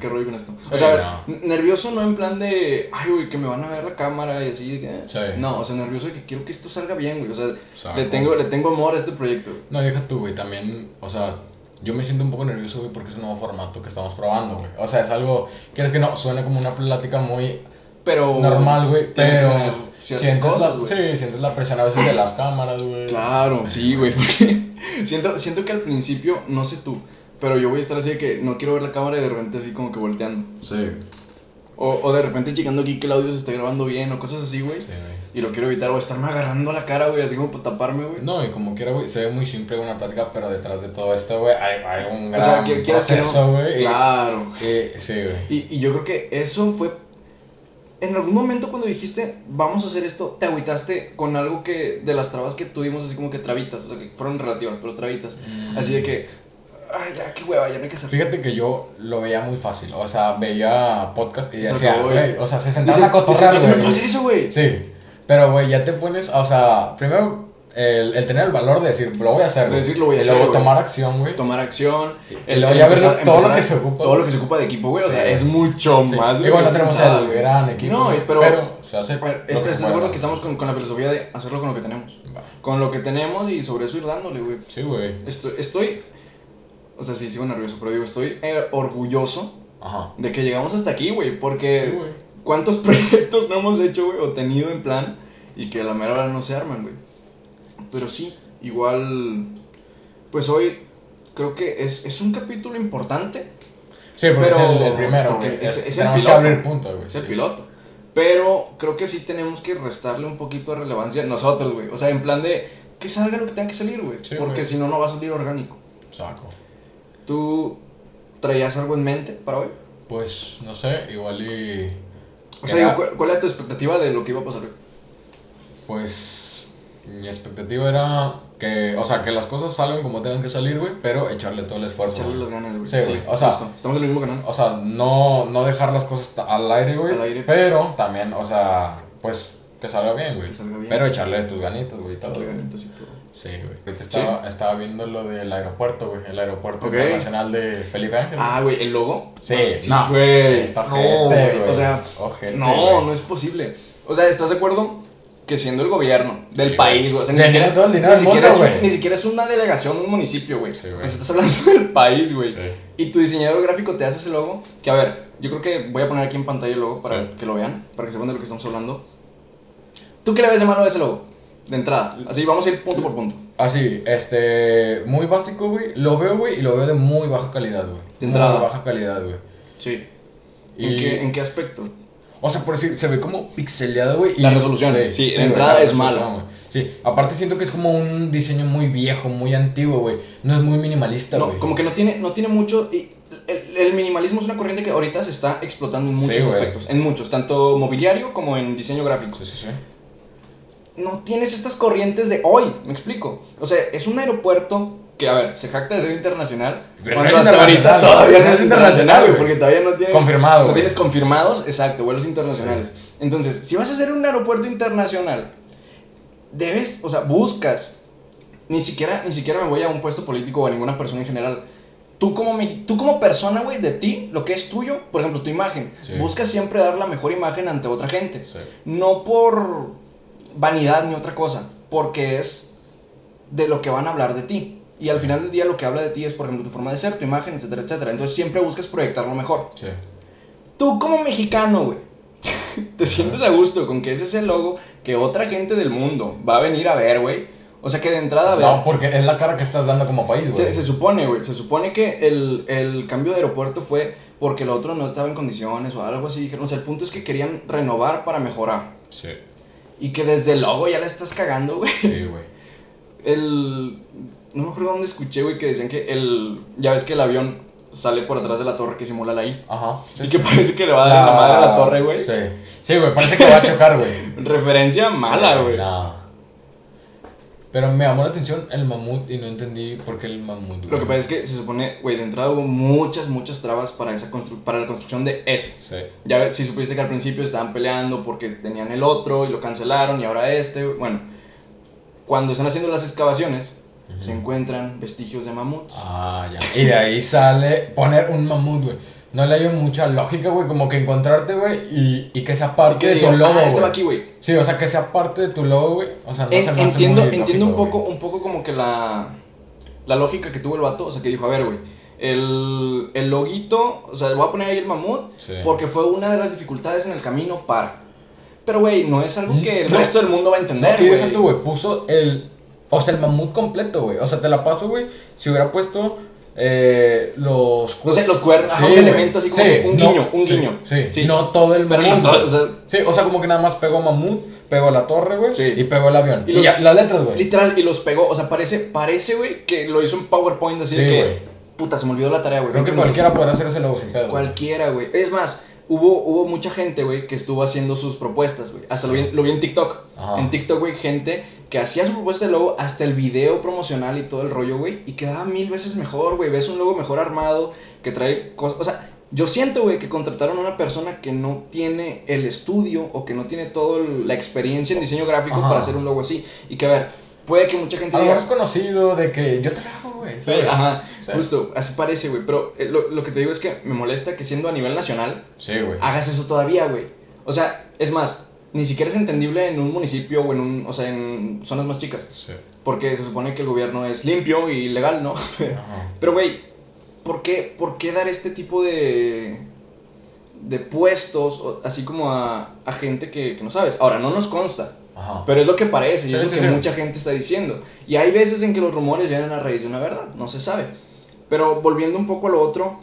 qué rollo con esto. Sí, o sea, no. nervioso no en plan de, ay, güey, que me van a ver la cámara y así. que- Sí. No, o sea, nervioso de que quiero que esto salga bien, güey. O sea, le, tengo, le tengo amor a este proyecto, güey. No, deja tú, güey, también, o sea, yo me siento un poco nervioso, güey, porque es un nuevo formato que estamos probando, güey. O sea, es algo, quieres que no, suena como una plática muy Pero. normal, güey, pero sientes, cosas, la, sí, sientes la presión a veces de las cámaras, güey. Claro, sí, güey, porque siento, siento que al principio, no sé tú, pero yo voy a estar así de que no quiero ver la cámara y de repente así como que volteando. Sí, O, o de repente checando aquí que el audio se está grabando bien o cosas así, güey. sí, güey. Y lo quiero evitar o estarme agarrando la cara, güey, así como para taparme, güey. No, y como quiera, güey, se ve muy simple una plática, pero detrás de todo esto, güey, hay, hay un o gran sea, que no. proceso, güey. y- Claro. y- sí, güey. Y, y yo creo que eso fue. En algún momento cuando dijiste, vamos a hacer esto, te agüitaste con algo que. de las trabas que tuvimos, así como que trabitas, o sea, que fueron relativas, pero trabitas. Así de que. Ay, ya, qué hueva, ya no hay que hacer. Fíjate que yo lo veía muy fácil, o sea, veía podcast y Se decía, güey. o sea, se sentaban a cotorrear, güey. hacer eso, güey. Sí, pero, güey, ya te pones, o sea, primero el, el tener el valor de decir, lo voy a hacer. De decir, lo voy a y hacer, luego güey. tomar acción, güey. Tomar acción. Y luego ya empezar- todo lo que a- se ocupa, Todo lo que se ocupa de equipo, güey. O Sí. sea, es mucho Sí. más. Igual lo no que tenemos el gran equipo. No, güey, pero- se hace. Ver, lo que ¿estás se de puede, acuerdo ¿no? que estamos con, con la filosofía de hacerlo con lo que tenemos? Va. Con lo que tenemos y sobre eso ir dándole, güey. Sí, güey. Estoy, estoy. O sea, sí, sigo nervioso, pero digo, estoy eh, orgulloso Ajá. de que llegamos hasta aquí, güey. Porque. Sí, güey. ¿Cuántos proyectos no hemos hecho, güey? O tenido en plan y que a la mera hora no se arman, güey. Pero sí, igual. Pues hoy creo que es, es un capítulo importante. Sí, porque Pero- es el, el primero, güey. es- Es, es el tenemos que piloto. abrir punto, güey. Es el sí. piloto. Pero creo que sí tenemos que restarle un poquito de relevancia nosotros, güey. O sea, en plan de que salga lo que tenga que salir, güey. Sí, porque si no, no va a salir orgánico. Saco. ¿Tú traías algo en mente para hoy? Pues, no sé, igual y... O sea, Era- digo, ¿cuál, cuál era tu expectativa de lo que iba a pasar hoy? Pues mi expectativa era que, o sea, que las cosas salgan como tengan que salir, güey, pero echarle todo el esfuerzo. Echarle las ganas, güey. Sí, güey. O sea- justo. estamos en el mismo canal. O sea, no, no dejar las cosas al aire, güey, pero también, o sea, pues que salga bien, güey. Que salga bien. Pero echarle tus ganitas, güey. Echarle ganitas y todo. Sí, güey. Ahorita estaba, estaba viendo lo del aeropuerto, güey, el aeropuerto Ok. internacional de Felipe Ángel. güey. Ah, güey, el logo. Sí, sí, no, güey. está No, ojete, güey. O sea, Ojete, no, güey. no es posible. O sea, ¿estás de acuerdo? Que siendo el gobierno del Sí, país, güey. O sea, Tiene todo el dinero ni siquiera mundo, es güey. Ni siquiera es una delegación, un municipio, güey. Sí, güey. O sea, estás hablando del país, güey. Sí. Y tu diseñador gráfico te hace ese logo. Que a ver, yo creo que voy a poner aquí en pantalla el logo para Sí. que lo vean, para que sepan de lo que estamos hablando. ¿Tú qué le ves de malo a ese logo? De entrada. Así vamos a ir punto por punto. Así, este, muy básico, güey. Lo veo, güey, y lo veo de muy baja calidad, güey. De entrada. Muy baja calidad, güey. Sí. ¿En, Y- qué, ¿En qué aspecto? O sea, por decir, se ve como pixeleado, güey. y- La resolución, sí, de güey, entrada la es mala. Sí, aparte siento que es como un diseño muy viejo, muy antiguo, güey. No es muy minimalista, No, güey. como que no tiene, no tiene mucho. y el, el minimalismo es una corriente que ahorita se está explotando en Sí, muchos güey. aspectos. En muchos, tanto mobiliario como en diseño gráfico. Sí, sí, sí. No tienes estas corrientes de hoy, me explico. O sea, es un aeropuerto que, a ver, se jacta de ser internacional. Pero cuando no es hasta ahorita todavía no es internacional, güey, porque todavía no tiene. Confirmado, No tienes confirmados, exacto, vuelos internacionales. Entonces, si vas a hacer un aeropuerto internacional, debes, o sea, buscas. Ni siquiera, ni siquiera me voy a un puesto político o a ninguna persona en general. Tú como, tú como persona, güey, de ti, lo que es tuyo, por ejemplo, tu imagen, Sí. buscas siempre dar la mejor imagen ante otra gente. Sí. No por vanidad ni otra cosa, porque es de lo que van a hablar de ti. Y al final del día lo que habla de ti es, por ejemplo, tu forma de ser, tu imagen, etcétera, etcétera. Entonces siempre buscas proyectar lo mejor. Sí. Tú como mexicano, güey, te sientes a gusto con que ese es el logo que otra gente del mundo va a venir a ver, güey. O sea que de entrada, ver, No, porque es la cara que estás dando como país, güey. se, se supone, güey, se supone que el, el cambio de aeropuerto fue porque el otro no estaba en condiciones o algo así. Dijeron, o sea, el punto es que querían renovar para mejorar. Sí. Y que desde el logo ya la estás cagando, güey. Sí, güey. El. No me acuerdo dónde escuché, güey, que decían que el. Ya ves que el avión sale por atrás de la torre que simula la I. Ajá. sí, y sí. que parece que le va a dar en la madre a la torre, güey. Sí. Sí, güey, parece que va a chocar, güey. Referencia mala, Sí, güey. no. Pero me llamó la atención el mamut y no entendí por qué el mamut. Lo que pasa es que se supone, güey, de entrada hubo muchas, muchas trabas para, esa constru- para la construcción de ese. Sí. Ya si supiste que al principio estaban peleando porque tenían el otro y lo cancelaron y ahora este. Bueno, cuando están haciendo las excavaciones, se encuentran vestigios de mamuts. Ah, ya. Y de ahí sale poner un mamut, güey. No le hay mucha lógica, güey, como que encontrarte, güey, y, y que sea parte de tu logo, ah, este aquí, güey. Sí, o sea, que sea parte de tu logo, güey. O sea, no En- se me hace entiendo, muy entiendo un poco, un poco como que la, la lógica que tuvo el vato, o sea, que dijo, a ver, güey, el, el loguito, o sea, le voy a poner ahí el mamut, Sí. porque fue una de las dificultades en el camino para. Pero, güey, no es algo Mm, que el no. resto del mundo va a entender, güey. tú, güey, puso el. O sea, el mamut completo, güey. O sea, te la paso, güey. Si hubiera puesto eh, los. No sé, los cuernos, ajá, un elemento así como un no, guiño, un sí, guiño. Sí, Sí. no todo el Pero mamut. no todo, o sea, Sí, o sea, como que nada más pegó mamut, pegó la torre, güey. Sí. Y pegó el avión. Y Y, los- ya, las letras, güey. literal, y los pegó, o sea, parece, parece, güey, que lo hizo en PowerPoint, así Sí, de que, güey. puta, se me olvidó la tarea, güey. Creo que 20 minutos. cualquiera podrá hacer ese logo sin pedo. Cualquiera, güey. Es más, hubo, hubo mucha gente, güey, que estuvo haciendo sus propuestas, güey. Hasta lo, vi, lo vi en TikTok. Ajá. En TikTok, güey, gente que hacía su propuesta de logo, hasta el video promocional y todo el rollo, güey. Y quedaba mil veces mejor, güey. Ves un logo mejor armado, que trae cosas. O sea, yo siento, güey, que contrataron a una persona que no tiene el estudio o que no tiene toda la experiencia en diseño gráfico Ajá. para hacer un logo así. Y que, a ver, puede que mucha gente A diga. conocido de que yo te Sí, ¿sabes? ajá, Sí. justo, así parece, güey. Pero eh, lo, lo que te digo es que me molesta que siendo a nivel nacional, Sí, güey. hagas eso todavía, güey. O sea, es más, ni siquiera es entendible en un municipio o en un, o sea, en zonas más chicas. Sí. Porque se supone que el gobierno es limpio y legal, ¿no? Ajá. Pero, güey, ¿por qué, ¿por qué dar este tipo de, de puestos así como a, a gente que, que no sabes? Ahora, no nos consta. Ajá. Pero es lo que parece y es Sí, lo sí, que sí. mucha gente está diciendo. Y hay veces en que los rumores vienen a raíz de una verdad, no se sabe. Pero volviendo un poco a lo otro,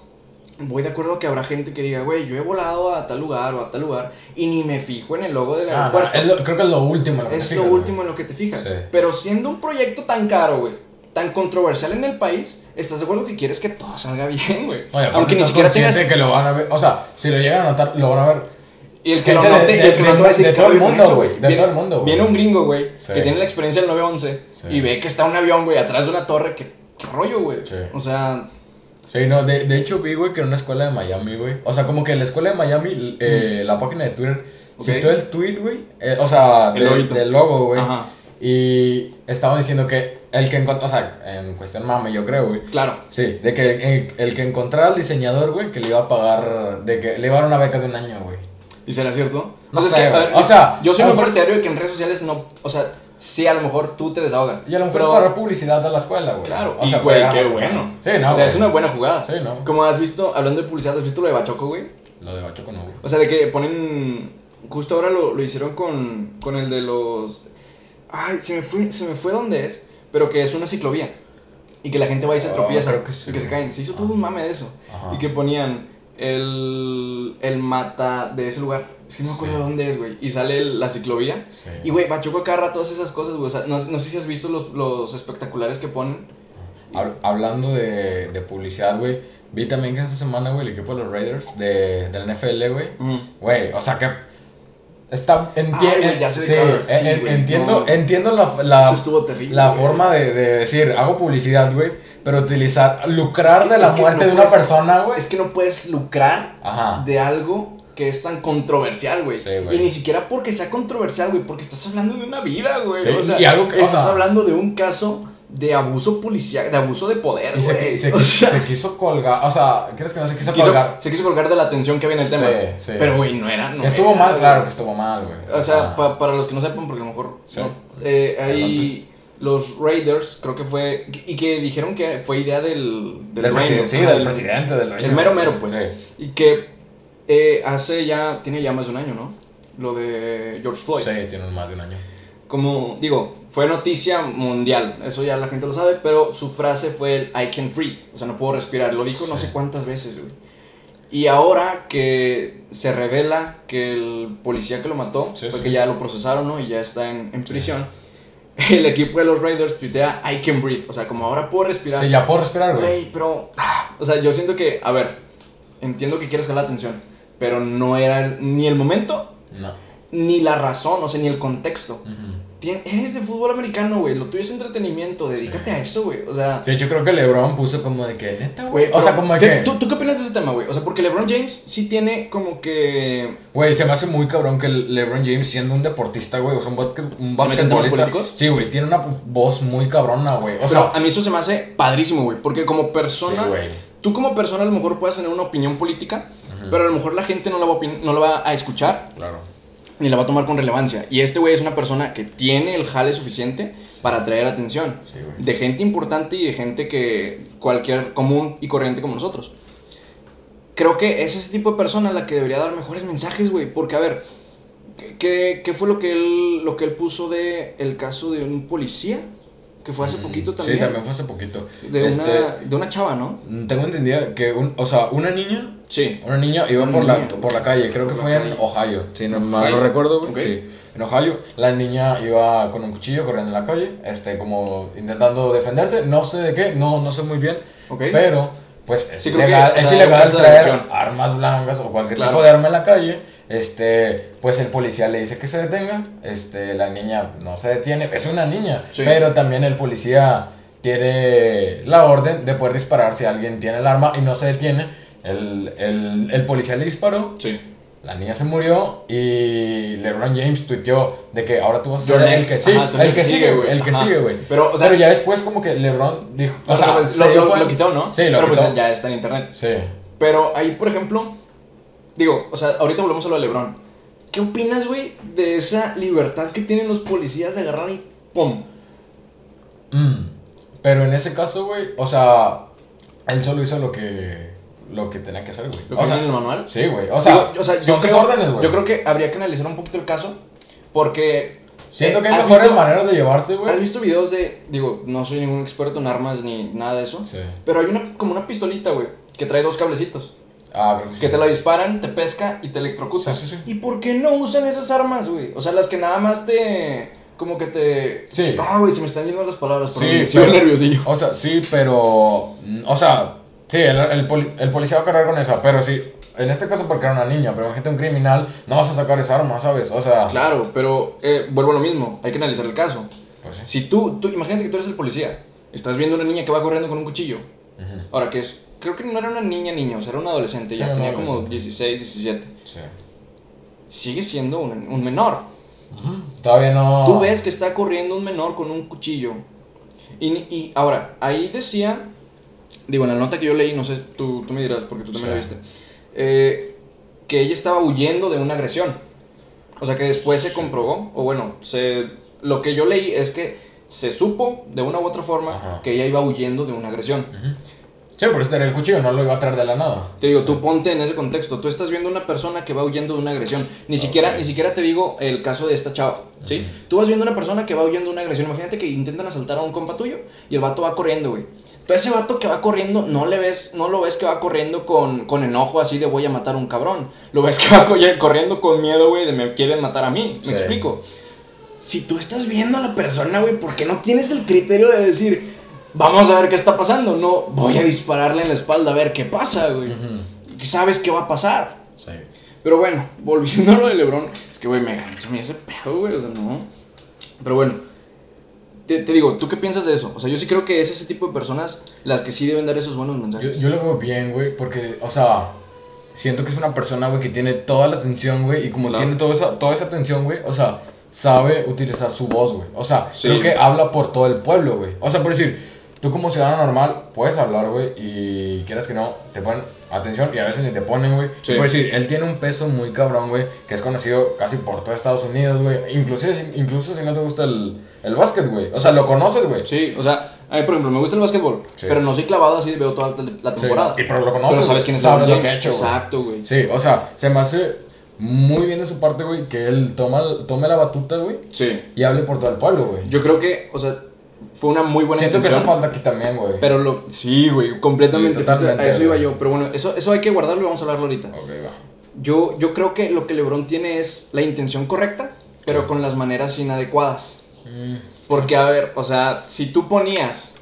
voy de acuerdo que habrá gente que diga, güey, yo he volado a tal lugar o a tal lugar y ni me fijo en el logo del Ah, no, aeropuerto. lo- creo que es lo último. en lo que es te lo fijas, último güey. en lo que te fijas. Sí. Pero siendo un proyecto tan caro, güey, tan controversial en el país, ¿estás de acuerdo que quieres que todo salga bien, güey? Oye, Aunque ni siquiera tengas... que lo van a ver. O sea, si lo llegan a notar, lo van a ver. Y el que lo note, y el que de- lo note va a decir, de "¿Qué todo el mundo, güey, de todo el mundo, güey. Viene un gringo, güey, que tiene la experiencia del 911 Sí. y ve que está un avión, güey, atrás de una torre. ¿Qué, rollo, güey? Sí. O sea, Sí, no, de, de hecho vi, güey, que en una escuela de Miami, güey. O sea, como que en la escuela de Miami, eh, la página de Twitter, citó el tweet, güey. eh, o sea, del logo, güey. Ajá. Y estaban diciendo que el que encontró, o sea, en cuestión mame, yo creo, güey. claro. Sí, de que el, el que encontrara al diseñador, güey, que le iba a pagar, de que le iba a dar una beca de un año, güey. ¿Y será cierto? No O sea, es sé, que, a güey. ver, O sea, yo soy mejor- partidario de que en redes sociales no. O sea, sí, a lo mejor tú te desahogas. Y a lo mejor pero- es para publicidad a la escuela, güey. Claro, o y sea, güey, qué bueno. Sí, no, o sea, es una buena jugada. Sí, no. Como has visto, hablando de publicidad, ¿has visto lo de Bachoco, güey? Lo de Bachoco no, güey. O sea, de que ponen. Justo ahora lo, lo hicieron con, con el de los. Ay, se me fue, se me fue dónde es. Pero que es una ciclovía. Y que la gente va y se Ah, tropieza. creo que sí, y que se caen. Se hizo todo un mame de eso. Ajá. Y que ponían el, el mata de ese lugar. Es que no me acuerdo Sí. dónde es, güey. Y sale el- la ciclovía. Sí. Y, güey, Bachoco agarra todas esas cosas, güey. O sea, no, no sé si has visto los, los espectaculares que ponen. Hab- hablando de, de publicidad, güey, vi también que esta semana, güey, el equipo de los Raiders de, del NFL, güey, güey, o sea que está Ay, ya sí, Sí, en- entiendo, no. entiendo la, la, terrible. la forma de, de decir, hago publicidad, güey, pero utilizar, lucrar Es que- de la muerte no de una puedes- persona, güey. Es que no puedes lucrar Ajá. de algo que es tan controversial, güey. Sí, y ni siquiera porque sea controversial, güey, porque estás hablando de una vida, güey. O sea, y algo que- o estás sea- hablando de un caso de abuso policial, de abuso de poder, se, güey. se- quiso colgar, o sea, ¿crees que no se quiso, quiso- colgar? se quiso colgar de la atención que había en el Sí, tema. sí. Pero, güey, no era. No que estuvo era, mal, güey. claro que estuvo mal, güey. O sea, pa- para los que no sepan, porque a lo mejor. Sí. no, eh, hay los Raiders, creo que fue. Y que dijeron que fue idea del. del, dueño, presidente, sí, ajá, del presidente, del El mero mero, pues. Sí. Y que eh, hace ya. Tiene ya más de un año, ¿no? Lo de George Floyd. Sí, tiene más de un año. Como digo, fue noticia mundial, eso ya la gente lo sabe, pero su frase fue el I can breathe, o sea, no puedo respirar, lo dijo no sé cuántas veces, güey. Y ahora que se revela que el policía que lo mató, Sí, fue sí. que ya lo procesaron, ¿no? Y ya está en, en prisión, el equipo de los Raiders tuitea I can breathe, o sea, como ahora puedo respirar. Sí, ya puedo respirar, güey. Güey, pero, ah, o sea, yo siento que, a ver, entiendo que quieres jalar la atención, pero no era el- ni el momento No. ni la razón, o sea, ni el contexto. Eres de fútbol americano, güey. Lo tuyo es entretenimiento. Dedícate a eso, güey. O sea. Sí, yo creo que LeBron puso como de que, neta, güey. O sea, como de que. ¿tú, ¿tú, qué opinas de ese tema, güey? O sea, porque LeBron James sí tiene como que. Güey, se me hace muy cabrón que LeBron James, siendo un deportista, güey, o sea, un, basquetbolista. Sí, güey, tiene una voz muy cabrona, güey. O sea, a mí eso se me hace padrísimo, güey. Porque como persona. Sí, tú como persona a lo mejor puedes tener una opinión política, pero a lo mejor la gente no la va no la va a escuchar. Claro ni la va a tomar con relevancia. Y este güey es una persona que tiene el jale suficiente para atraer atención de gente importante y de gente que cualquier común y corriente como nosotros. Creo que es ese tipo de persona la que debería dar mejores mensajes, güey. Porque, a ver, ¿qué, ¿qué, fue lo que, él, lo que él puso de el caso de un policía? que fue hace poquito también. Sí, también fue hace poquito. De, una, este, de una chava, ¿no? Tengo entendido que, un, o sea, una niña. Sí. Una niña iba por, La, por la calle, creo que fue en Ohio, si no mal lo recuerdo, Sí, en Ohio. La niña iba con un cuchillo corriendo en la calle, este, como intentando defenderse, no sé de qué, no, no sé muy bien. Pero, pues, es ilegal, es ilegal traer armas blancas o cualquier tipo de arma en la calle este, pues el policía le dice que se detenga, este, la niña no se detiene, es una niña, pero también el policía tiene la orden de poder disparar si alguien tiene el arma y no se detiene, el, el, el policía le disparó, sí. la niña se murió y LeBron James tuiteó de que ahora tú vas a ser el que, sí, el que sigue, güey, el que sigue, güey. Pero, o sea, pero ya después como que LeBron dijo, o, sea, lo, lo, quitó, ¿no? Sí, lo pero pues ya está en internet. Sí. Pero ahí, por ejemplo, Digo, o sea, ahorita volvemos a lo de LeBron. ¿Qué opinas, güey, de esa libertad que tienen los policías de agarrar y ¡pum! Mm, pero en ese caso, güey, o sea, él solo hizo lo que lo que tenía que hacer, güey. ¿Lo que en el manual? Sí, güey. O sea, o sea yo, creo, órdenes, güey. yo creo que habría que analizar un poquito el caso porque Siento que hay mejores maneras de llevarse, güey. ¿Has visto videos de, digo, no soy ningún experto en armas ni nada de eso, sí. pero hay una como una pistolita, güey, que trae dos cablecitos. Ah, que te la disparan, te pesca y te electrocuta. ¿Y por qué no usan esas armas, güey? O sea, las que nada más te. Como que te. Sí. Ah, güey, se me están yendo las palabras. Sí, pero, nerviosillo. O sea, sí, pero. O sea, sí, el, el, policía va a cargar con esa, pero sí. En este caso porque era una niña, pero imagínate un criminal, no vas a sacar esa arma, ¿sabes? O sea... Claro, pero eh, vuelvo a lo mismo, hay que analizar el caso. Pues sí. Si tú, tú, imagínate que tú eres el policía, estás viendo una niña que va corriendo con un cuchillo. Ahora, que es creo que no era una niña niño, o sea, era un adolescente, ya tenía como 16, 17. Sí. Sigue siendo un, un menor. Todavía no. Tú ves que está corriendo un menor con un cuchillo. Y, y ahora, ahí decía, digo, en la nota que yo leí, no sé, tú, tú me dirás, porque tú también la viste, eh, que ella estaba huyendo de una agresión. O sea, que después se comprobó, o bueno, se, lo que yo leí es que se supo de una u otra forma que ella iba huyendo de una agresión. Sí, por eso el cuchillo, no lo iba a traer de la nada. Te digo, tú ponte en ese contexto. Tú estás viendo una persona que va huyendo de una agresión. Ni, siquiera, ni siquiera te digo el caso de esta chava. ¿sí? Tú vas viendo una persona que va huyendo de una agresión. Imagínate que intentan asaltar a un compa tuyo y el vato va corriendo, güey. Ese vato que va corriendo, no le ves, no lo ves que va corriendo con, con enojo así de voy a matar a un cabrón. Lo ves que va corriendo con miedo, güey, de me quieren matar a mí. ¿Me explico? Si tú estás viendo a la persona, güey, ¿por qué no tienes el criterio de decir, vamos a ver qué está pasando. No voy a dispararle en la espalda a ver qué pasa, güey. Sabes qué va a pasar. Sí. Pero bueno, volviendo a lo de LeBron, es que, güey, me gancho a mí ese pedo, güey. O sea, no. Pero bueno, te, digo, ¿tú qué piensas de eso? O sea, yo sí creo que es ese tipo de personas las que sí deben dar esos buenos mensajes. Yo, lo veo bien, güey, porque, o sea, siento que es una persona, güey, que tiene toda la atención, güey, y como tiene toda esa, toda esa atención, güey, o sea, sabe utilizar su voz, güey. O sea, creo que habla por todo el pueblo, güey. O sea, por decir, tú como ciudadano normal puedes hablar, güey, y quieras que no, te ponen atención y a veces ni te ponen, güey. Sí. Por decir, él tiene un peso muy cabrón, güey, que es conocido casi por todo Estados Unidos, güey. Inclusive, incluso si no te gusta el, el básquet, güey. O sea, lo conoces, güey. Sí, o sea, a mí, por ejemplo, me gusta el básquetbol, pero no soy clavado así, veo toda la temporada. Sí. Y pero lo conoces. Pero sabes quién es sabes lo que ha hecho, Exacto, güey. Sí, o sea, se me hace muy bien de su parte, güey, que él toma, tome la batuta, güey. Sí. Y hable por todo el pueblo, güey. Yo creo que, o sea, fue una muy buena Siento que eso falta aquí también, güey. Pero lo. Sí, güey, completamente. a eso iba yo. Pero bueno, eso, eso hay que guardarlo y vamos a hablarlo ahorita. Ok, va. Yo, yo creo que lo que LeBron tiene es la intención correcta, pero con las maneras inadecuadas. Mm, Porque, a ver, o sea, si tú ponías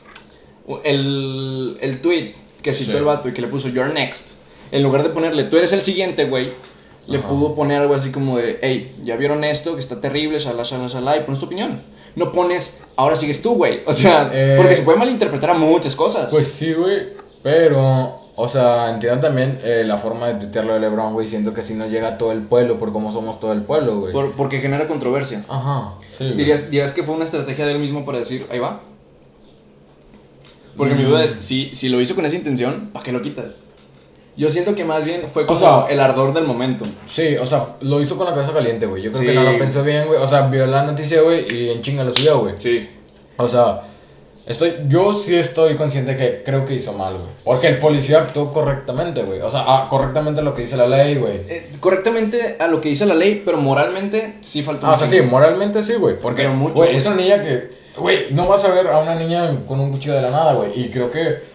el, el tweet que citó el vato y que le puso You're next, en lugar de ponerle tú eres el siguiente, güey, le pudo poner algo así como de, hey, ya vieron esto, que está terrible, shala, shala, shala, y pones tu opinión. No pones, ahora sigues tú, güey. O sea, Eh, porque se puede malinterpretar a muchas cosas. Pues sí, güey, pero, o sea, entiendan también eh, la forma de tuitearlo de LeBron, güey, siento que si no llega a todo el pueblo por cómo somos todo el pueblo, güey. Por- porque genera controversia. Ajá, sí. ¿Dirías, dirías que fue una estrategia de él mismo para decir, ahí va? Porque mi duda es, si, si lo hizo con esa intención, ¿para qué lo quitas? Yo siento que más bien fue como sea- el ardor del momento. Sí, o sea, lo hizo con la cabeza caliente, güey. Yo creo Sí. que no lo pensó bien, güey. O sea, vio la noticia, güey, y en chinga lo subió, güey. Sí. O sea, estoy, yo sí estoy consciente que creo que hizo mal, güey. Porque el policía actuó correctamente, güey. O sea, ah, correctamente lo que dice la ley, güey. Eh, correctamente a lo que dice la ley, pero moralmente sí faltó Ah, o sea, sí, moralmente sí, güey. Porque, mucho, güey. es una niña que, güey, no vas a ver a una niña con un cuchillo de la nada, güey. Y creo que,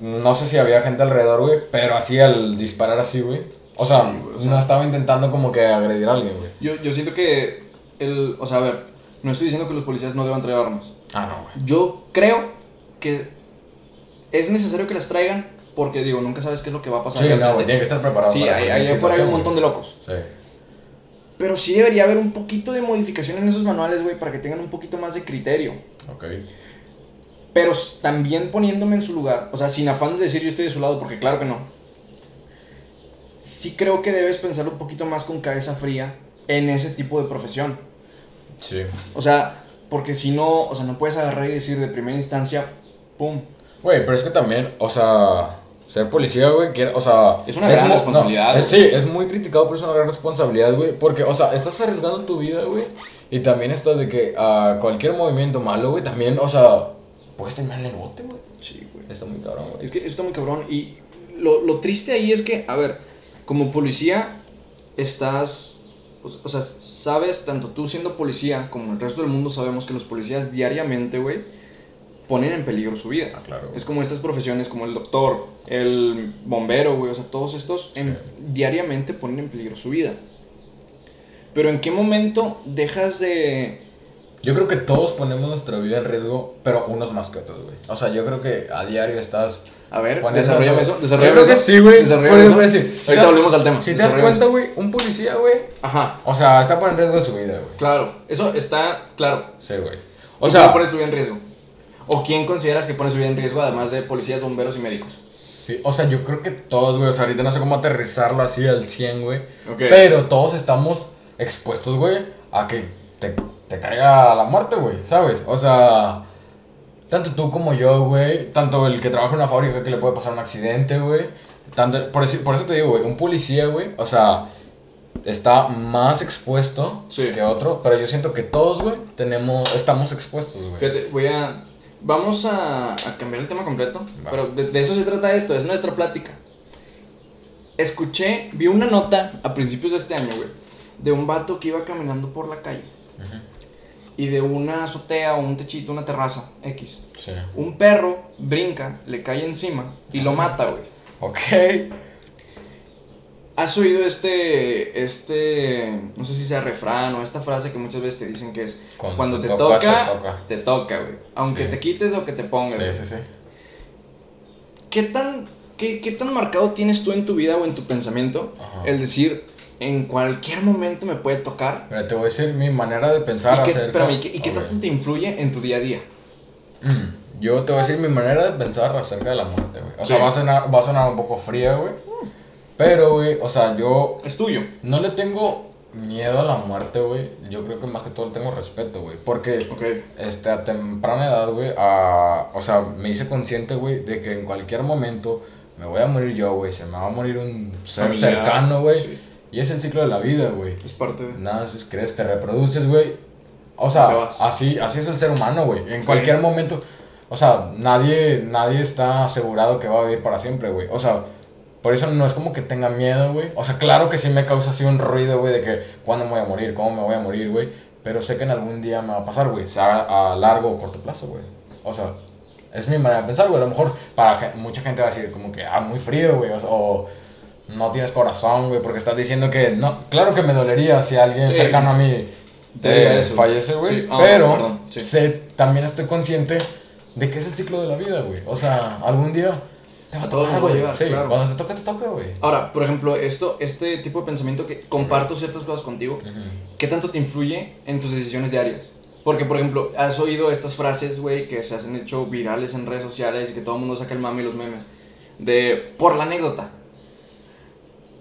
no sé si había gente alrededor, güey, pero así al disparar así, güey. O sea, Sí, güey, o sea- no estaba intentando como que agredir a alguien, güey. Yo, yo siento que, el, o sea, a ver, no estoy diciendo que los policías no deban traer armas. Ah, no, güey. Yo creo que es necesario que las traigan porque, digo, nunca sabes qué es lo que va a pasar. Sí, no, güey, tiene que estar preparado. Sí, ahí- afuera hay un montón de locos. Sí. Pero sí debería haber un poquito de modificación en esos manuales, güey, para que tengan un poquito más de criterio. Ok. Pero también poniéndome en su lugar, o sea, sin afán de decir yo estoy de su lado, porque claro que no. Sí creo que debes pensar un poquito más con cabeza fría en ese tipo de profesión. Sí. O sea, porque si no, o sea, no puedes agarrar y decir de primera instancia, pum. Güey, pero es que también, o sea, ser policía, güey, quiere- o sea... Es una gran responsabilidad, es- sí, es muy criticado, pero es una gran responsabilidad, güey, porque, o sea, estás arriesgando tu vida, güey, y también estás de que a cualquier movimiento malo, güey, también, o sea, puedes terminar en el bote, güey. Sí, güey. Está muy cabrón, güey. Es que está muy cabrón. Y lo, lo triste ahí es que, a ver, como policía, estás. O, sea, sabes, tanto tú siendo policía como el resto del mundo sabemos que los policías diariamente, güey, ponen en peligro su vida. Ah, claro. Es como estas profesiones, como el doctor, el bombero, güey, o sea, todos estos en- diariamente ponen en peligro su vida. Pero ¿en qué momento dejas de... Yo creo que todos ponemos nuestra vida en riesgo, pero unos más que otros, güey. O sea, yo creo que a diario estás... A ver, desarrollame eso, desarrollame eso. sí, güey. Desarrollame Por eso eso. voy a decir, Ahorita volvemos al tema. Si te das cuenta, güey, un policía, güey, Ajá, o sea, está poniendo en riesgo su vida, güey. claro, eso está claro. Sí, güey. O sea, sea, pones tu vida en riesgo? ¿O quién consideras que pone su vida en riesgo además de policías, bomberos y médicos? sí, o sea, yo creo que todos, güey, o sea, ahorita no sé cómo aterrizarlo así al 100, güey. Ok. Pero todos estamos expuestos, güey, a que te, te caiga la muerte, güey, ¿sabes? O sea, tanto tú como yo, güey, tanto el que trabaja en una fábrica que le puede pasar un accidente, güey. Tanto, por, eso, por eso te digo, güey, un policía, güey, o sea, está más expuesto Sí. que otro, pero yo siento que todos, güey, tenemos, estamos expuestos, güey. Fíjate, voy a... Vamos a, a cambiar el tema completo, Va. pero de, de eso se trata esto, es nuestra plática. Escuché, vi una nota a principios de este año, güey, de un vato que iba caminando por la calle Ujú. Y de una azotea o un techito, una terraza, X. Sí. Un perro brinca, le cae encima y lo mata, güey. Ok. ¿Has oído este, este, no sé si sea refrán o esta frase que muchas veces te dicen que es, Cuando cuando, te te, toca, toca, te toca"? te toca, güey. Aunque Sí. te quites o que te pongas. Sí, sí, sí. ¿Qué tan, qué, qué tan marcado tienes tú en tu vida o en tu pensamiento Ajá. el decir, en cualquier momento me puede tocar? Mira, te voy a decir mi manera de pensar ¿Y qué, acerca... espérame, ¿y qué, y qué tanto te influye en tu día a día? Mm, Yo te voy a decir mi manera de pensar acerca de la muerte, güey. O sea, va a, sonar, va a sonar un poco fría, güey. Pero, güey, o sea, yo Es tuyo. no le tengo miedo a la muerte, güey. Yo creo que más que todo le tengo respeto, güey. Porque, Ok. este, a temprana edad, güey, a- o sea, me hice consciente, güey, de que en cualquier momento me voy a morir yo, güey. Se me va a morir un ser Familiar, cercano, güey. sí. Y es el ciclo de la vida, güey. Es parte de... Naces, crees, te reproduces, güey. O sea, así, así es el ser humano, güey. En cualquier momento. O sea, nadie, nadie está asegurado que va a vivir para siempre, güey. O sea, por eso no es como que tenga miedo, güey. O sea, claro que sí me causa así un ruido, güey, de que cuándo me voy a morir, cómo me voy a morir, güey. Pero sé que en algún día me va a pasar, güey. Sea a largo o corto plazo, güey. O sea, es mi manera de pensar, güey. A lo mejor para mucha gente va a decir como que, ah, muy frío, güey. O, no tienes corazón, güey, porque estás diciendo que no. Claro que me dolería si alguien Sí. cercano a mí Te eh, eso. fallece, güey. Sí. Ah, pero perdón, sí. sé, también estoy consciente de que es el ciclo de la vida, güey. O sea, algún día te va a, tocar, güey. Sí, claro. cuando te toca, te toca, güey. Ahora, por ejemplo, esto, este tipo de pensamiento que comparto ciertas cosas contigo, ¿qué tanto te influye en tus decisiones diarias? Porque, por ejemplo, has oído estas frases, güey, que se hacen hecho virales en redes sociales y que todo el mundo saca el mame y los memes. De, por la anécdota.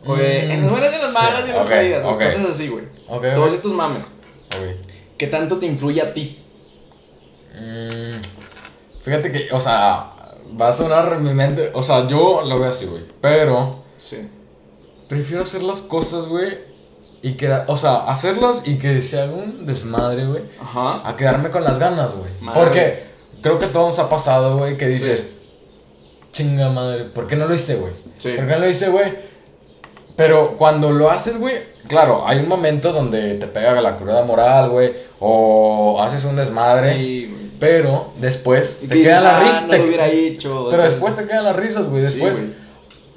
Güey, en las buenas y en las malas y en las caídas, cosas así, güey. Todos estos mames. ¿Qué tanto te influye a ti? Mm, fíjate que, o sea, va a sonar en mi mente. O sea, yo lo veo así, güey. Pero. Sí. Prefiero hacer las cosas, güey. Y quedar, o sea, hacerlas y que se haga un desmadre, güey. Ajá. A quedarme con las ganas, güey. Porque creo que todo nos ha pasado, güey, que dices, chinga madre, ¿por qué no lo hice, güey? Sí. ¿Por qué no lo hice, güey? Pero cuando lo haces, güey, claro, hay un momento donde te pega la cruda moral, güey, o haces un desmadre. Sí, pero después te quedan las risas. Ah, no lo hubiera hecho. Pero después te quedan las risas, güey. Después,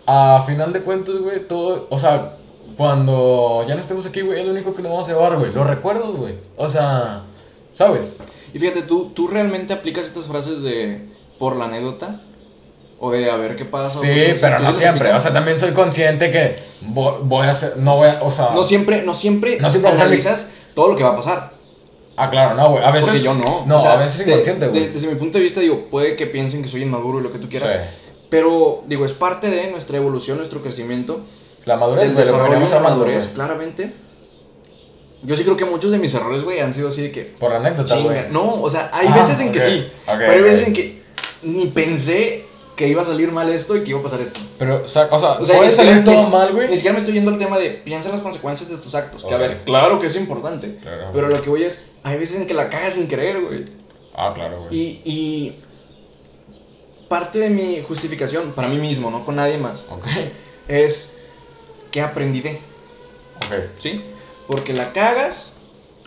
a final de cuentas, güey, todo. O sea, cuando ya no estemos aquí, güey, es lo único que nos vamos a llevar, güey. Los recuerdos, güey. O sea, ¿sabes? Y fíjate, ¿tú, ¿tú realmente aplicas estas frases de por la anécdota? O de a ver qué pasa. Sí, pero no siempre. O sea, también soy consciente que voy a hacer. No voy a. O sea. No siempre, no siempre, no siempre analizas todo lo que va a pasar. Ah, claro, no, güey. A veces. Porque yo no. No, a veces es inconsciente, güey. desde mi punto de vista, digo, puede que piensen que soy inmaduro y lo que tú quieras. Pero, digo, es parte de nuestra evolución, nuestro crecimiento. La madurez, el desarrollo de la madurez, claramente. Yo sí creo que muchos de mis errores, güey, han sido así de que. Por anécdota, güey. No, o sea, hay ah, veces en que sí. pero hay veces en que ni pensé que iba a salir mal esto y que iba a pasar esto. Pero, o sea, o sea, puede salir todo mal, güey. Ni siquiera me estoy yendo al tema de piensa en las consecuencias de tus actos. Que a ver, claro que es importante. pero lo que voy es, hay veces en que la cagas sin querer, güey. Ah, claro, güey. Y, y parte de mi justificación, para mí mismo, no con nadie más, Ok. es que aprendí de. Ok. ¿Sí? Porque la cagas.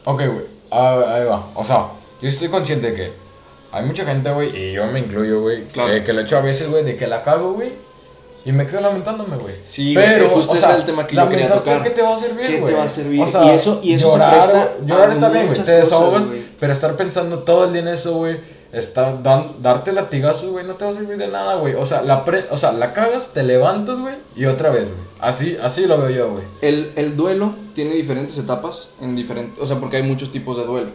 Ok, güey. Ah, ahí va. O sea, yo estoy consciente de que hay mucha gente, güey, y yo me incluyo, güey, claro. que lo he hecho a veces, güey, de que la cago, güey. Y me quedo lamentándome, güey. Sí, pero justo o sea, es el tema que yo quería tocar. ¿Qué te va a servir, güey? ¿Qué te va a servir? O sea, y eso, y eso llorar, se llorar está bien, güey. Te desahogas, pero estar pensando todo el día en eso, güey, estar dan, darte latigazos, güey, no te va a servir de nada, güey. O sea, la pre, o sea, la cagas, te levantas, güey, y otra vez, güey. Así, así lo veo yo, güey. El, el duelo tiene diferentes etapas en diferentes, o sea, porque hay muchos tipos de duelo.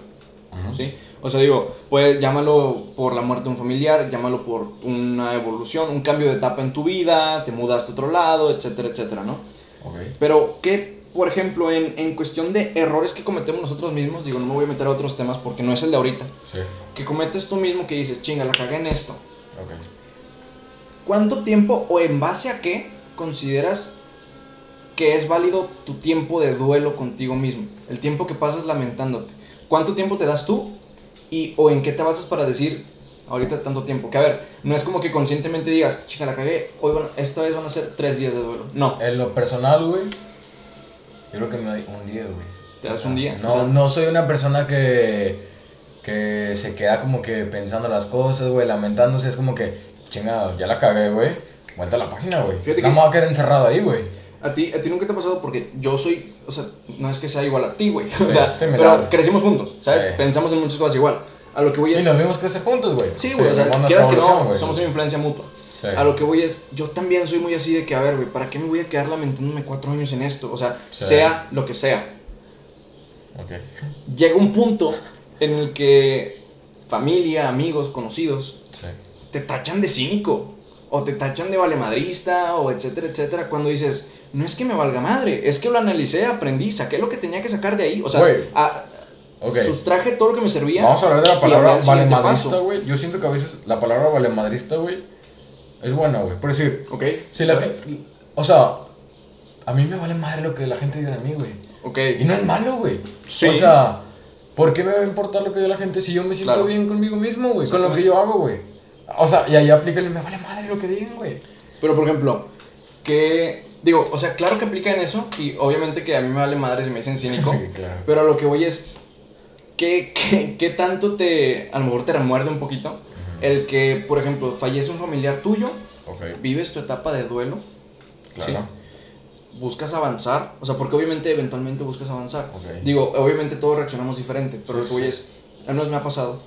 ¿Sí? O sea, digo, pues llámalo por la muerte de un familiar, llámalo por una evolución, un cambio de etapa en tu vida, te mudaste a otro lado, etcétera, etcétera, ¿no? Okay. Pero, ¿qué, por ejemplo, en, en, cuestión de errores que cometemos nosotros mismos, digo, no me voy a meter a otros temas porque no es el de ahorita, sí. que cometes tú mismo que dices, chinga, la cagué en esto. Okay. ¿Cuánto tiempo o en base a qué consideras que es válido tu tiempo de duelo contigo mismo? El tiempo que pasas lamentándote. ¿Cuánto tiempo te das tú y o en qué te basas para decir ahorita tanto tiempo. Que a ver, no es como que conscientemente digas, chica, la cagué, hoy bueno, esta vez van a ser tres días de duelo. No. En lo personal, güey, yo creo que me doy un día, güey. ¿Te das un día? No, no soy una persona que, que se queda como que pensando las cosas, güey, lamentándose. Es como que, chinga, ya la cagué, güey. Vuelta a la página, güey. No me voy a quedar encerrado ahí, güey. A ti, a ti nunca te ha pasado porque yo soy, o sea, no es que sea igual a ti, güey. O sea, pero crecimos juntos, ¿sabes? Pensamos en muchas cosas igual. A lo que voy es... Y nos vimos crecer juntos, güey. Sí, güey, o sea, quieras que no, somos una influencia mutua. A lo que voy es, yo también soy muy así de que, a ver, güey, ¿para qué me voy a quedar lamentándome cuatro años en esto? O sea, sea lo que sea. Okay. Llega un punto en el que familia, amigos, conocidos, te tachan de cínico, o te tachan de valemadrista, o etcétera, etcétera, cuando dices, no es que me valga madre, es que lo analicé, aprendí, saqué lo que tenía que sacar de ahí. O sea, sustraje todo lo que me servía. Vamos a hablar de la palabra valemadrista, güey. Yo siento que a veces la palabra valemadrista, güey, es buena, güey. Por decir, ok. Si la gente, o sea, a mí me vale madre lo que la gente diga de mí, güey. Ok. Y no es malo, güey. Sí. O sea, ¿por qué me va a importar lo que diga la gente si yo me siento bien conmigo mismo, güey? Con lo que yo hago, güey. O sea, y ahí aplícale, me vale madre lo que digan, güey. Pero, por ejemplo, que Digo, o sea, claro que aplica en eso y obviamente que a mí me vale madre si me dicen cínico. Pero a lo que voy es, ¿qué, qué, tanto te, a lo mejor te remuerde un poquito el que, por ejemplo, fallece un familiar tuyo, vives tu etapa de duelo, claro. buscas avanzar, o sea, porque obviamente eventualmente buscas avanzar. Digo, obviamente todos reaccionamos diferente, pero lo que voy es, a mí me ha pasado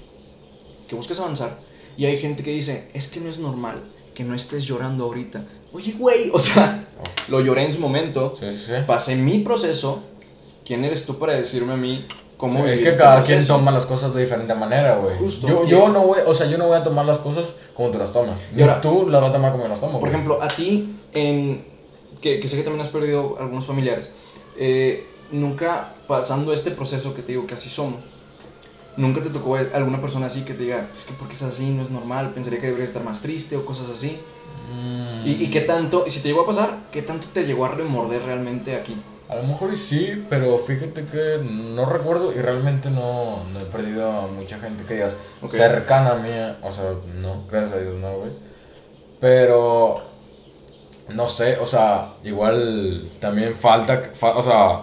que buscas avanzar y hay gente que dice, es que no es normal que no estés llorando ahorita. Oye, güey, o sea, lo lloré en su momento. Sí, sí, sí. Pasé mi proceso. ¿Quién eres tú para decirme a mí cómo Sí, es vivir que este cada quien proceso? toma las cosas de diferente manera, güey. Justo. Yo, yo no voy, o sea, yo no voy a tomar las cosas como tú las tomas. Y ahora- tú las vas a tomar como yo las tomo. Por güey. ejemplo, a ti, en, que, que sé que también has perdido algunos familiares, eh, nunca pasando este proceso que te digo que así somos, nunca te tocó alguna persona así que te diga, es que porque estás así, no es normal, pensaría que deberías estar más triste o cosas así. Mm, Y, y qué tanto, y si te llegó a pasar, qué tanto te llegó a remorder realmente aquí. A lo mejor y sí, pero fíjate que no recuerdo y realmente no, no he perdido a mucha gente que digas cercana a mí. O sea, no, gracias a Dios no, güey. Pero, no sé, o sea, igual también falta, que- fa- o sea,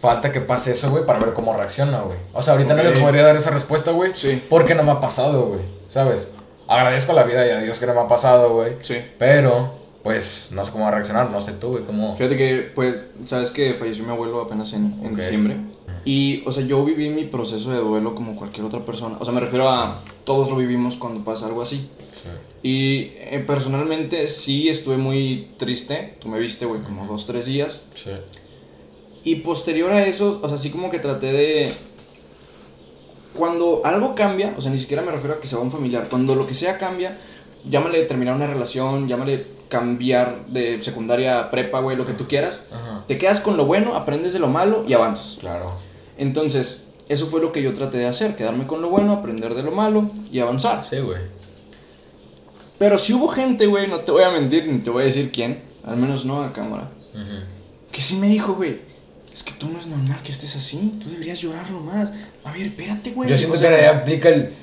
falta que pase eso, güey, para ver cómo reacciona, güey. O sea, ahorita no le podría dar esa respuesta, güey, Sí. porque no me ha pasado, güey, ¿sabes? Agradezco a la vida y a Dios que no me ha pasado, güey. Sí. Pero, pues, no sé cómo va a reaccionar, no sé tú, güey, cómo... Fíjate que, pues, sabes que falleció mi abuelo apenas en, en diciembre. Y, o sea, yo viví mi proceso de duelo como cualquier otra persona. O sea, me refiero a todos lo vivimos cuando pasa algo así. Sí. Y eh, personalmente sí estuve muy triste. Tú me viste, güey, como dos, tres días. Sí. Y posterior a eso, o sea, así como que traté de... Cuando algo cambia, o sea, ni siquiera me refiero a que se va un familiar. Cuando lo que sea cambia, llámale terminar una relación, llámale cambiar de secundaria a prepa, güey, lo que tú quieras. Ajá. Te quedas con lo bueno, aprendes de lo malo y avanzas. Claro. Entonces, eso fue lo que yo traté de hacer, quedarme con lo bueno, aprender de lo malo y avanzar. Sí, güey. Pero si hubo gente, güey, no te voy a mentir ni te voy a decir quién, al menos no a cámara, que sí me dijo, güey, es que tú no es normal que estés así, tú deberías llorarlo más. A ver, espérate, güey. Yo siento o sea, que ahí aplica el.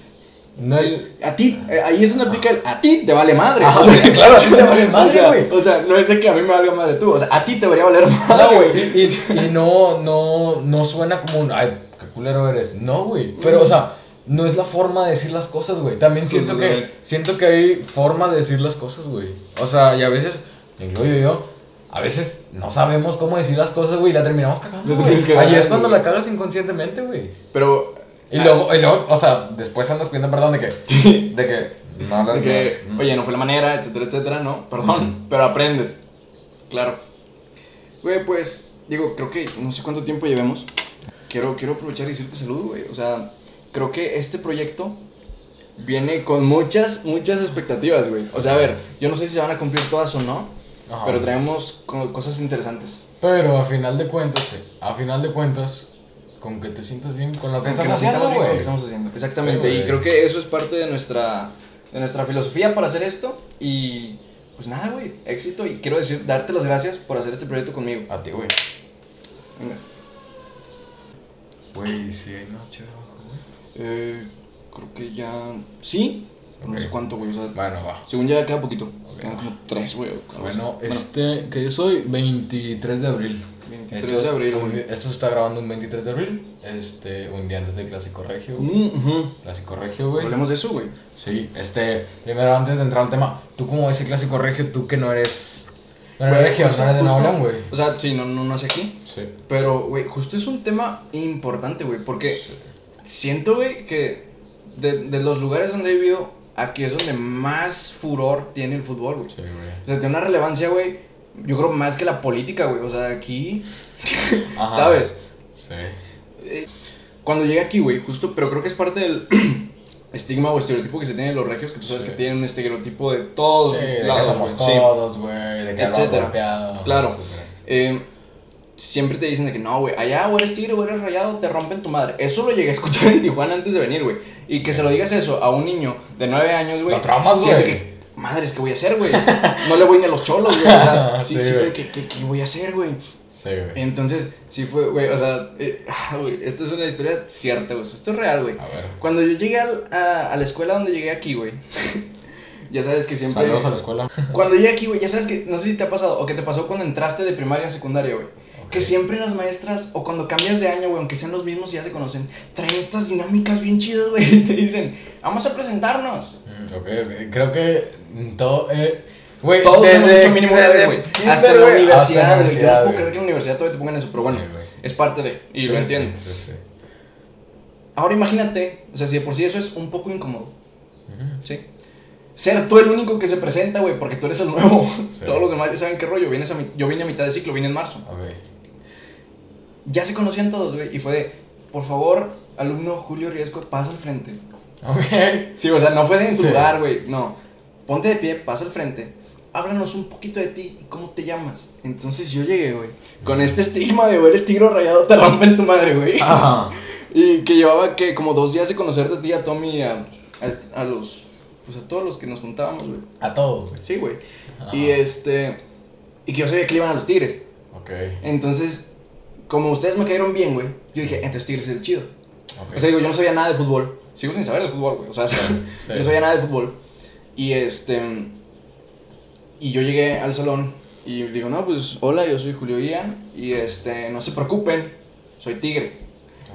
No el. A ti, eh, ahí es donde aplica el a ti te vale madre. O sea, claro, a ti te vale madre, o sea, güey. O sea, no es de que a mí me valga madre tú, o sea, a ti te debería valer madre, güey. Y, y- y no, no, no suena como un. Ay, qué culero eres. No, güey. Pero, o sea, no es la forma de decir las cosas, güey. También siento que, siento que hay forma de decir las cosas, güey. O sea, y a veces, incluyo yo, a veces no sabemos cómo decir las cosas, güey, y la terminamos cagando. Güey. Ahí es cuando la cagas inconscientemente, güey. Pero. Y luego, y luego, o sea, después andas pidiendo perdón de que. De que. No, De que, no. oye, no fue la manera, etcétera, etcétera, no, perdón, pero aprendes. Claro. Güey, pues, digo, creo que no sé cuánto tiempo llevemos. Quiero, quiero aprovechar y decirte salud, güey. O sea, creo que este proyecto viene con muchas, muchas expectativas, güey. O sea, a ver, yo no sé si se van a cumplir todas o no, Ajá. pero traemos co- cosas interesantes. Pero a final de cuentas, a final de cuentas, con que te sientas bien con lo que Con estás haciendo, güey. que estamos haciendo. Exactamente. Sí, y creo que eso es parte de nuestra, de nuestra filosofía para hacer esto. Y pues nada, güey, éxito. Y quiero decir, darte las gracias por hacer este proyecto conmigo. A ti, güey. Venga. Güey, sí hay noche güey. Eh, creo que ya. Sí, no sé cuánto, güey. O sea, Bueno, va. según ya queda poquito. Ok. Quedan como tres, güey. Bueno, este, que yo soy 23 de abril. 23 de abril, güey. Esto se está grabando un 23 de abril, este, un día antes del Clásico Regio. Mm. Clásico Regio, güey. Hablemos de eso, güey. Sí, este, primero antes de entrar al tema, tú como ves el Clásico Regio, tú que no eres, no eres Güey, regio, justo- no eres de León, güey. O sea, sí, no, no, no sé aquí. Sí. Pero, güey, justo es un tema importante, güey. Porque siento, güey, que de, de los lugares donde he vivido, aquí es donde más furor tiene el fútbol, güey. Sí, güey. O sea, tiene una relevancia, güey. Yo creo más que la política, güey. O sea, aquí. Ajá. ¿Sabes? Sí. Eh, Cuando llegué aquí, güey, justo, pero creo que es parte del estigma o estereotipo que se tiene de los regios, que tú sabes Sí. que tienen un estereotipo de todos Sí, de lados, que somos. Sí. todos, güey, de que Etcétera. golpeado, Claro. etcétera. Eh, siempre te dicen de que no, güey, allá o eres tigre o eres rayado, te rompen tu madre. Eso lo llegué a escuchar en Tijuana antes de venir, güey. Y que se lo digas eso a un niño de 9 años, güey. Lo traumas, sí es güey. que, madres, ¿qué voy a hacer, güey? No le voy ni a los cholos, güey. O sea, sí, Sí, sí, fue, ¿qué, qué, qué voy a hacer, güey? Sí, güey. Entonces, sí fue, güey, o sea, eh, ah, güey, esta es una historia cierta, güey. Esto es real, güey. A ver. Cuando yo llegué al- a, a la escuela donde llegué aquí, güey. ya sabes que siempre. Saludos a la escuela. Cuando llegué aquí, güey, ya sabes que, no sé si te ha pasado, o que te pasó cuando entraste de primaria a secundaria, güey. Que siempre las maestras, o cuando cambias de año, güey, aunque sean los mismos y ya se conocen, traen estas dinámicas bien chidas, güey. Y te dicen, vamos a presentarnos. Mm, Ok, ok. Creo que todo. Eh, Todos desde- hemos hecho mínimo una vez, güey. Hasta la universidad, güey. Yo no puedo creer que en la universidad todavía te pongan eso, pero bueno, Sí, es parte de, y Sí, lo entiendo. Sí. Ahora imagínate, o sea, si de por sí eso es un poco incómodo. ¿sí? ser tú el único que se presenta, güey, porque tú eres el nuevo. Todos los demás ya saben qué rollo. Vienes a yo vine a mitad de ciclo, vine en marzo. Okay. Ya se conocían todos, güey, y fue de, por favor, alumno Julio Riesco, pasa al frente. Ok. Sí, o sea, no fue de tu lugar, güey, no. Ponte de pie, pasa al frente háblanos un poquito de ti y cómo te llamas. Entonces yo llegué, güey, con este estigma de, güey, eres tigro rayado, te rompen tu madre, güey. Ajá. y que llevaba, que como dos días de conocerte a ti, a Tommy, a, a, los, pues a todos los que nos juntábamos, güey. A todos, güey. Sí, güey. Y este, y que yo sabía que iban a los tigres. Ok. Entonces, como ustedes me cayeron bien, güey, yo dije, entonces tigres es el chido. O sea, digo, yo no sabía nada de fútbol. Sigo sin saber de fútbol, güey. O sea, no sabía nada de fútbol. Y este y yo llegué al salón y digo, no, pues hola, yo soy Julio Ian y este, no se preocupen, soy tigre.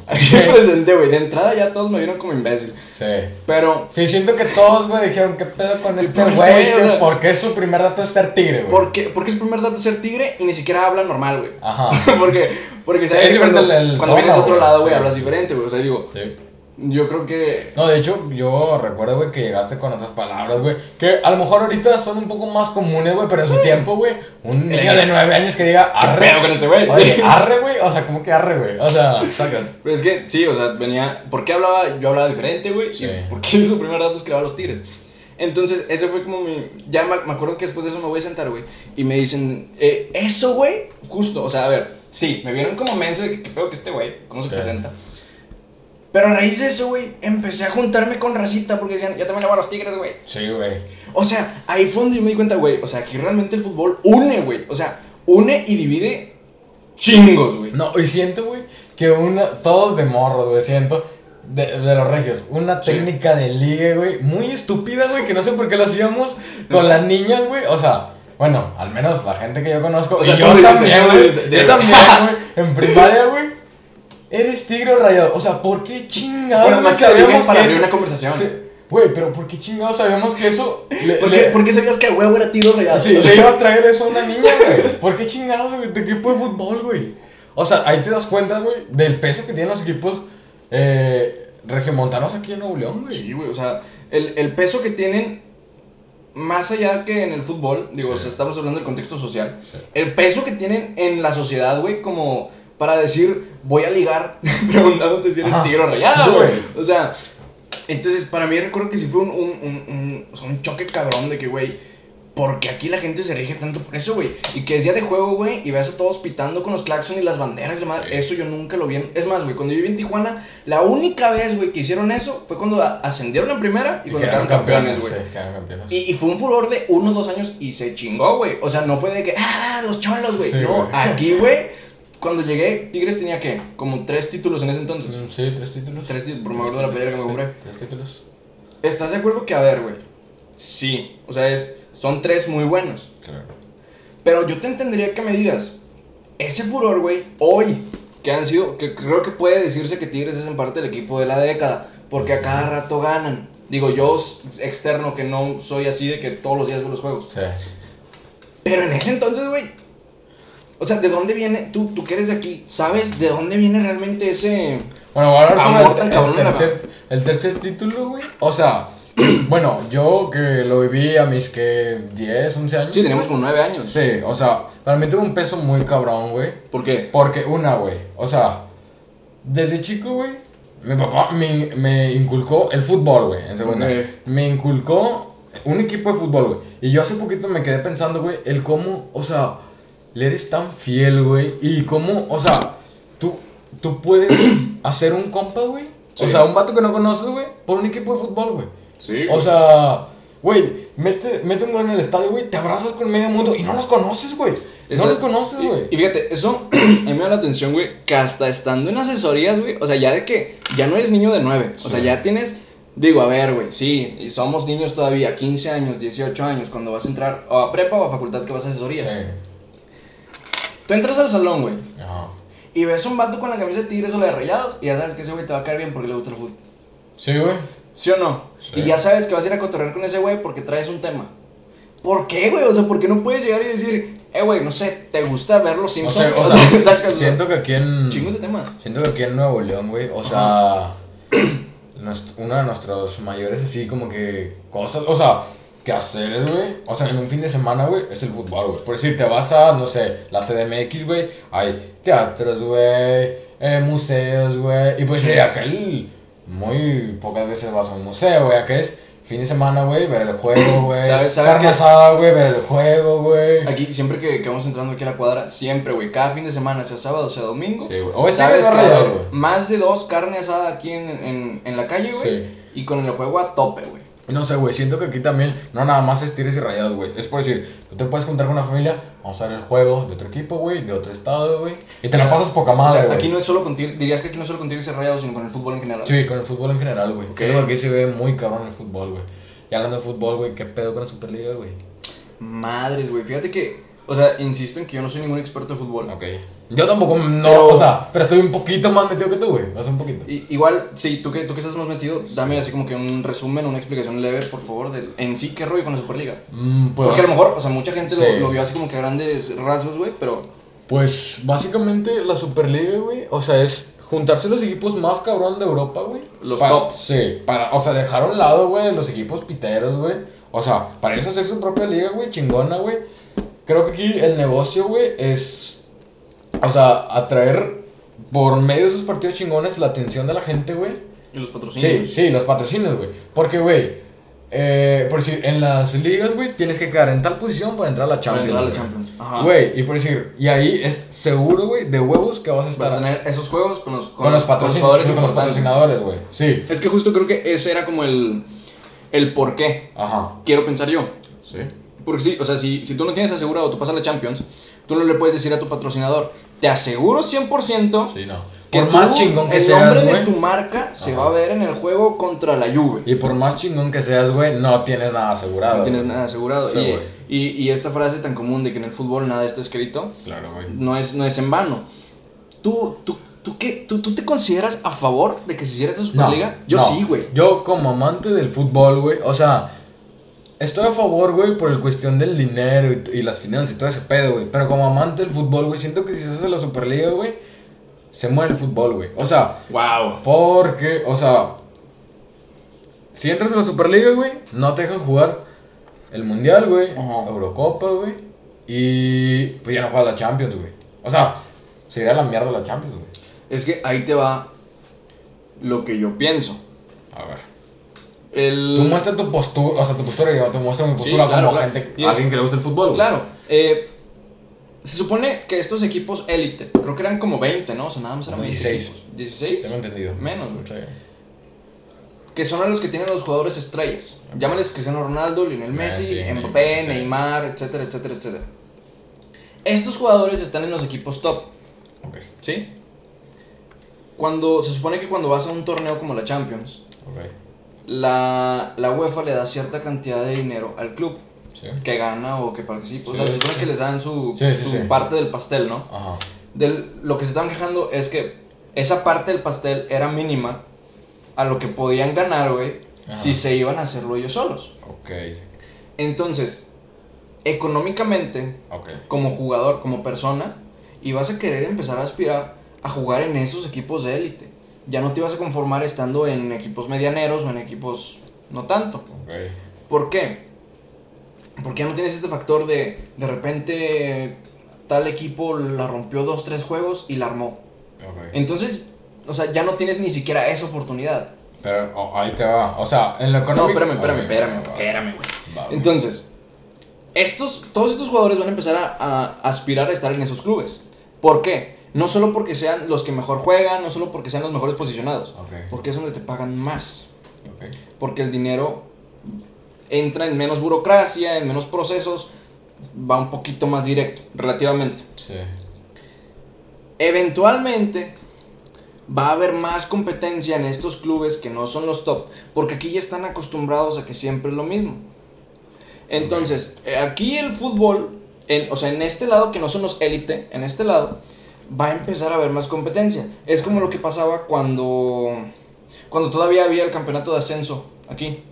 Así me presenté, güey. De entrada ya todos me vieron como imbécil. Sí. Pero. Sí, siento que todos, güey, dijeron, ¿qué pedo con este güey? ¿Por qué su primer dato es ser tigre, güey? Porque, porque su primer dato es ser tigre y ni siquiera habla normal, güey. Ajá. porque, porque, ¿sabes? cuando, cuando vienes a otro lado, güey, hablas diferente, güey. O sea, digo. Sí. Yo creo que. No, de hecho, yo recuerdo, güey, que llegaste con otras palabras, güey. Que a lo mejor ahorita son un poco más comunes, güey, pero en su tiempo, güey, un niño de nueve años que diga arre. con este güey? Oye, arre, güey. O sea, ¿cómo que arre, güey? O sea, sacas. Pues es que, sí, o sea, venía. ¿Por qué hablaba? Yo hablaba diferente, güey. Sí. ¿Por qué su primer dato es que los tigres? Entonces, ese fue como mi. Ya me, acuerdo que después de eso me voy a sentar, güey. Y me dicen, eh, eso, güey, justo. O sea, a ver, sí, me vieron como menso de que, ¿qué pedo que este güey? ¿Cómo se presenta? Pero a raíz de eso, güey, empecé a juntarme con racita porque decían, ya también le voy a los tigres, güey. Sí, güey. O sea, ahí fue donde yo me di cuenta, güey. O sea, aquí realmente el fútbol une, güey. O sea, une y divide chingos, güey. No, y siento, güey, que una, todos de morro, güey, siento. De, los regios, una técnica de ligue, güey, muy estúpida, güey, que no sé por qué lo hacíamos con las niñas, güey. O sea, bueno, al menos la gente que yo conozco. O sea, yo también, güey. yo también, güey. En primaria, güey Eres tigre rayado. O sea, ¿por qué chingados bueno, más sabíamos para abrir una conversación? Güey, pero ¿por qué chingados sabíamos que eso. ¿Por, qué, sabías que el huevo era tigre rayado? Sí, le iba a traer eso a una niña, güey. ¿Por qué chingados, güey? ¿De equipo de fútbol, güey? O sea, ahí te das cuenta, güey, del peso que tienen los equipos eh, regiomontanos aquí en Nuevo León, güey. Sí, güey, o sea, el, el, peso que tienen, más allá que en el fútbol, digo, o sea, estamos hablando del contexto social, el peso que tienen en la sociedad, güey, como para decir, voy a ligar preguntándote si eres tigre o rayado, güey. O sea, entonces para mí recuerdo que sí fue un, un, un, un, un choque cabrón de que, güey, porque aquí la gente se rige tanto por eso, güey. Y que es día de juego, güey, y ves a todos pitando con los claxons y las banderas y madre. Eso yo nunca lo vi. Es más, güey, cuando yo viví en Tijuana, la única vez, güey, que hicieron eso fue cuando ascendieron en primera y, cuando quedaron campeones, güey. y, y, fue un furor de uno o dos años y se chingó, güey. O sea, no fue de que, ah, los cholos, güey. no, aquí, güey cuando llegué, Tigres tenía que como tres títulos en ese entonces. Mm, sí, tres títulos. Tres títulos, por me de la playera que me compré. tres títulos. ¿Estás de acuerdo que, a ver, güey? Sí, o sea, es, son tres muy buenos. Claro. Pero yo te entendería que me digas, ese furor, güey, hoy, que han sido, que creo que puede decirse que Tigres es en parte el equipo de la década, porque a cada rato ganan. Digo, yo externo que no soy así de que todos los días veo los juegos. Sí. Pero en ese entonces, güey, o sea, ¿de dónde viene? Tú, tú que eres de aquí, ¿sabes de dónde viene realmente ese. Bueno, voy a hablar sobre el, tercer, el tercer título, güey. O sea, bueno, yo que lo viví a mis que 10, 11 años. Sí, teníamos como 9 años. Sí, o sea, para mí tuvo un peso muy cabrón, güey. ¿Por qué? Porque, una, güey, o sea, desde chico, güey, mi papá me, me inculcó el fútbol, güey, en segunda. Me inculcó un equipo de fútbol, güey. Y yo hace poquito me quedé pensando, güey, el cómo, o sea le eres tan fiel, güey. Y cómo, o sea, tú, tú puedes hacer un compa, güey. O sea, un vato que no conoces, güey, por un equipo de fútbol, güey. Sí. O sea, güey, mete, mete un gol en el estadio, güey, te abrazas con medio mundo y no los conoces, güey. No los conoces, güey. Y, fíjate, eso me da la atención, güey, que hasta estando en asesorías, güey, o sea, ya de que ya no eres niño de nueve. O sea, ya tienes Digo, a ver, güey, sí, y somos niños todavía, 15 años, 18 años, cuando vas a entrar o a prepa o a facultad que vas a asesorías. Sí. Tú entras al salón, güey. Y ves un vato con la camisa de tigres o la de rayados. Y ya sabes que ese güey te va a caer bien porque le gusta el fútbol. Sí, güey. ¿Sí o no? Y ya sabes que vas a ir a cotorrear con ese güey porque traes un tema. ¿Por qué, güey? O sea, ¿por qué no puedes llegar y decir, eh, güey, no sé, ¿te gusta ver los Simpsons? O sea, siento que aquí en. Chingos de tema. Siento que aquí en Nuevo León, güey, o sea. uno de nuestros mayores, así como que cosas. O sea, que hacer, güey. O sea, en un fin de semana, güey, es el fútbol, güey. Por decir, te vas a, no sé, la CDMX, güey, hay teatros, güey, eh, museos, güey. Y pues, sí. aquel, muy pocas veces vas a un museo, güey, que es fin de semana, güey, ver el juego, güey. ¿Sabes, sabes qué? asada, güey, ver el juego, güey. Aquí, siempre que, que, vamos entrando aquí a la cuadra, siempre, güey, cada fin de semana, sea sábado, sea domingo. Sí, güey. O ¿sabes que Más de dos carne asada aquí en, en, en la calle, güey. Sí. Y con el juego a tope, güey. No sé, güey, siento que aquí también no nada más es tires y rayados, güey. Es por decir, tú te puedes contar con una familia, vamos a ver el juego de otro equipo, güey, de otro estado, güey. Y te la pasas poca madre, o sea, aquí no es solo con dirías que aquí no es solo con tires y rayados, sino con el fútbol en general. Sí, con el fútbol en general, güey. Creo que aquí se ve muy cabrón el fútbol, güey. Y hablando de fútbol, güey, ¿qué pedo con la Superliga, güey? Madres, güey. Fíjate que, o sea, insisto en que yo no soy ningún experto de fútbol. Ok. Yo tampoco, no, o sea, pero estoy un poquito más metido que tú, güey. Sea, un poquito. igual, sí, tú que, tú que estás más metido, dame así como que un resumen, una explicación leve, por favor, de en sí qué rollo con la Superliga. Mm, pues, Porque a lo mejor, o sea, mucha gente lo, lo, vio así como que a grandes rasgos, güey, pero... Pues, básicamente, la Superliga, güey, o sea, es juntarse los equipos más cabrón de Europa, güey. Los top. Sí, para, o sea, dejar a un lado, güey, los equipos piteros, güey. O sea, para eso hacer su propia liga, güey, chingona, güey. Creo que aquí el negocio, güey, es. O sea, atraer por medio de esos partidos chingones la atención de la gente, güey. Y los patrocinios. Sí, sí, los patrocinios, güey. Porque, güey, eh, por decir, en las ligas, güey, tienes que quedar en tal posición para entrar a la Champions. Para entrar a la Champions. Ajá. Güey, y por decir, y ahí es seguro, güey, de huevos que vas a estar. Vas a tener esos juegos con los, con, los, patrocinadores. Con los patrocinadores, güey. Sí. Es que justo creo que ese era como el, el por qué. Ajá. Quiero pensar yo. Sí. Porque sí, o sea, si, si tú no tienes asegurado, tú pasas a la Champions, tú no le puedes decir a tu patrocinador, te aseguro 100% sí, no. que por más chingón que el nombre de tu marca se va a ver en el juego contra la Juve. Y por más chingón que seas, güey, no tienes nada asegurado. No tienes nada asegurado. y, y, y, esta frase tan común de que en el fútbol nada está escrito, claro, güey. No es, no es en vano. ¿Tú, tú, tú, qué, tú, tú te consideras a favor de que se hiciera esta Superliga? Yo sí, güey. Yo como amante del fútbol, güey, o sea... Estoy a favor, güey, por el cuestión del dinero y, las finanzas y todo ese pedo, güey. Pero como amante del fútbol, güey, siento que si se hace la Superliga, güey, se muere el fútbol, güey. O sea, wow. Porque, o sea, si entras a la Superliga, güey, no te dejan jugar el Mundial, güey, Eurocopa, güey, y pues ya no juegas la Champions, güey. O sea, sería la mierda la Champions, güey. Es que ahí te va lo que yo pienso. A ver. El... Tú muestras tu postura, o sea, tu postura, yo te muestro mi postura como gente, alguien que le gusta el fútbol. Claro. Eh, se supone que estos equipos élite, creo que eran como 20, ¿no? O sea, nada más eran 16. 16. Tengo entendido. Menos, güey. Que son los que tienen los jugadores estrellas. Okay. Llámales Cristiano Ronaldo, Lionel Messi, Mbappé, Neymar, etcétera, etcétera, etcétera. Estos jugadores están en los equipos top. Ok. ¿Sí? Cuando, se supone que cuando vas a un torneo como la Champions, okay la, la UEFA le da cierta cantidad de dinero al club que gana o que participa. o sea, se supone que les dan su, su parte del pastel, ¿no? Ajá. Del, lo que se estaban quejando es que esa parte del pastel era mínima a lo que podían ganar, güey, si se iban a hacerlo ellos solos. Ok. Entonces, económicamente, como jugador, como persona, ibas a querer empezar a aspirar a jugar en esos equipos de élite ya no te ibas a conformar estando en equipos medianeros o en equipos no tanto. ¿Por qué? Porque ya no tienes este factor de de repente tal equipo la rompió dos, tres juegos y la armó. Entonces, o sea, ya no tienes ni siquiera esa oportunidad. Pero oh, ahí te va. O sea, en lo económico. No, espérame, espérame, espérame, espérame, güey. Entonces, estos, todos estos jugadores van a empezar a, a aspirar a estar en esos clubes. ¿Por qué? No solo porque sean los que mejor juegan, no solo porque sean los mejores posicionados, porque es donde te pagan más. Porque el dinero entra en menos burocracia, en menos procesos, va un poquito más directo, relativamente. Sí. Eventualmente va a haber más competencia en estos clubes que no son los top, porque aquí ya están acostumbrados a que siempre es lo mismo. Entonces, eh, aquí el fútbol, en, o sea, en este lado que no son los élite, en este lado, va a empezar a haber más competencia. Es como lo que pasaba cuando, cuando todavía había el campeonato de ascenso aquí.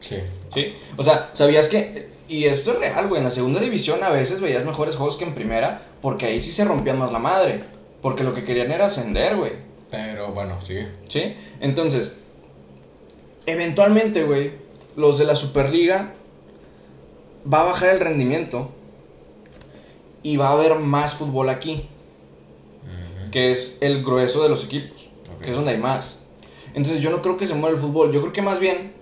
Sí. Sí. O sea, ¿sabías que, y esto es real, güey, en la segunda división a veces veías mejores juegos que en primera, porque ahí sí se rompían más la madre. Porque lo que querían era ascender, güey. Pero bueno, sigue. Sí. Entonces, eventualmente, güey, los de la Superliga va a bajar el rendimiento y va a haber más fútbol aquí, que es el grueso de los equipos, que es donde hay más. Entonces yo no creo que se mueva el fútbol, yo creo que más bien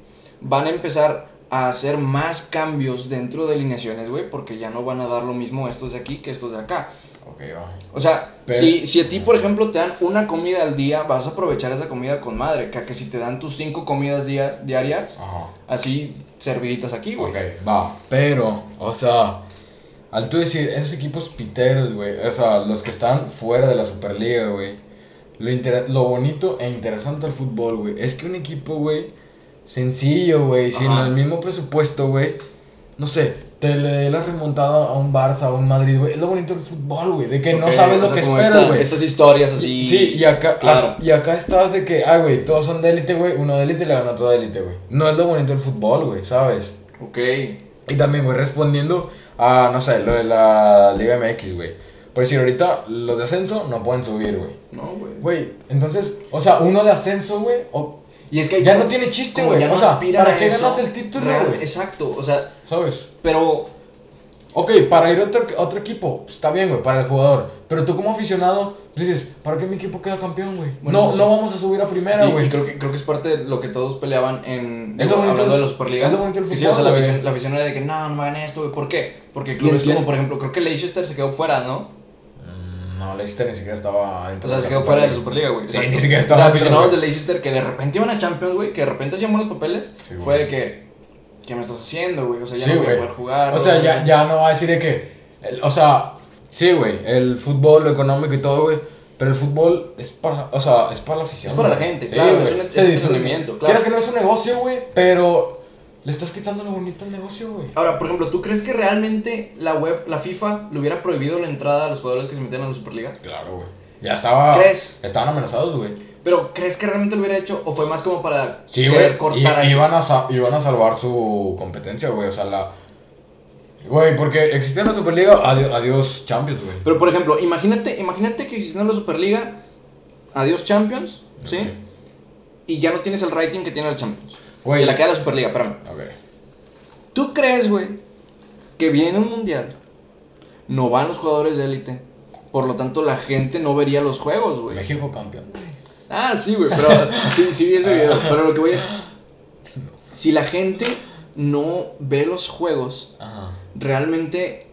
van a empezar a hacer más cambios dentro de alineaciones, güey, porque ya no van a dar lo mismo estos de aquí que estos de acá. O sea, si, si, a ti, por ejemplo, te dan una comida al día, vas a aprovechar esa comida con madre. Que, que si te dan tus cinco comidas días, diarias, así serviditas aquí, güey. Ok, va. Pero, o sea, al tú decir, esos equipos piteros, güey, o sea, los que están fuera de la Superliga, güey. Lo, lo bonito e interesante del fútbol, güey, es que un equipo, güey, sencillo, güey, sin el mismo presupuesto, güey, no sé, te le dé la remontada a un Barça, a un Madrid, güey. Es lo bonito del fútbol, güey. De que no sabes lo que esperas, güey. Estas historias así. Sí, y acá, claro. y acá estás de que, ay, güey, todos son de élite, güey. Uno de élite le gana a otro de élite, güey. No es lo bonito del fútbol, güey, ¿sabes? Ok. Y también, güey, respondiendo a, no sé, lo de la Liga MX, güey. Por decir, ahorita los de ascenso no pueden subir, güey. No, güey. Güey, entonces, o sea, uno de ascenso, güey, y es que ya no tiene chiste, güey. o sea, ¿para qué ganas el título, güey? Exacto, o sea, ¿sabes? Pero Ok, para ir a otro, otro equipo, está bien, güey, para el jugador. Pero tú como aficionado, dices, ¿para qué mi equipo queda campeón, güey? no, no vamos a subir a primera, güey. creo que, creo que es parte de lo que todos peleaban en... Es hablando de los. Es lo bonito del fútbol, o sea, la, afición, la afición era de que, no, no me hagan esto, güey. ¿Por qué? Porque clubes como, por ejemplo, creo que Leicester se quedó fuera, ¿no? Mm, no, Leicester ni siquiera estaba O sea, se quedó fuera de la Superliga, güey. Sí, ni siquiera estaba. O sea, aficionados de Leicester que de repente iban a Champions, güey, que de repente hacían buenos papeles, fue de que, ¿qué me estás haciendo, güey? O sea, ya no voy a poder jugar. O sea, ya, ya no va a decir de que o sea, sí, güey, el fútbol, lo económico y todo, güey. Pero el fútbol es para, o sea, es para la afición. Es para la gente, claro, es un entretenimiento, claro. Quieres que no es un negocio, güey, pero le estás quitando lo bonito al negocio, güey. Ahora, por ejemplo, ¿tú crees que realmente la web, la FIFA, le hubiera prohibido la entrada a los jugadores que se metían en la Superliga? Claro, güey. Ya estaba. ¿Crees? Estaban amenazados, güey. Pero, ¿crees que realmente lo hubiera hecho? ¿O fue más como para querer cortar ahí? Iban a, iban a salvar su competencia, güey. O sea, la, Güey, porque existía la Superliga, adiós, Champions, güey. Pero por ejemplo, imagínate, imagínate que existiera la Superliga, adiós Champions, ¿sí? Y ya no tienes el rating que tiene el Champions. Güey. Se la queda la Superliga, espérame. Ok. ¿Tú crees, güey, que viene un mundial? No van los jugadores de élite. Por lo tanto, la gente no vería los juegos, güey. México campeón. Ah, sí, güey, pero sí, sí vi ese video. Pero lo que voy es. Si la gente no ve los juegos, realmente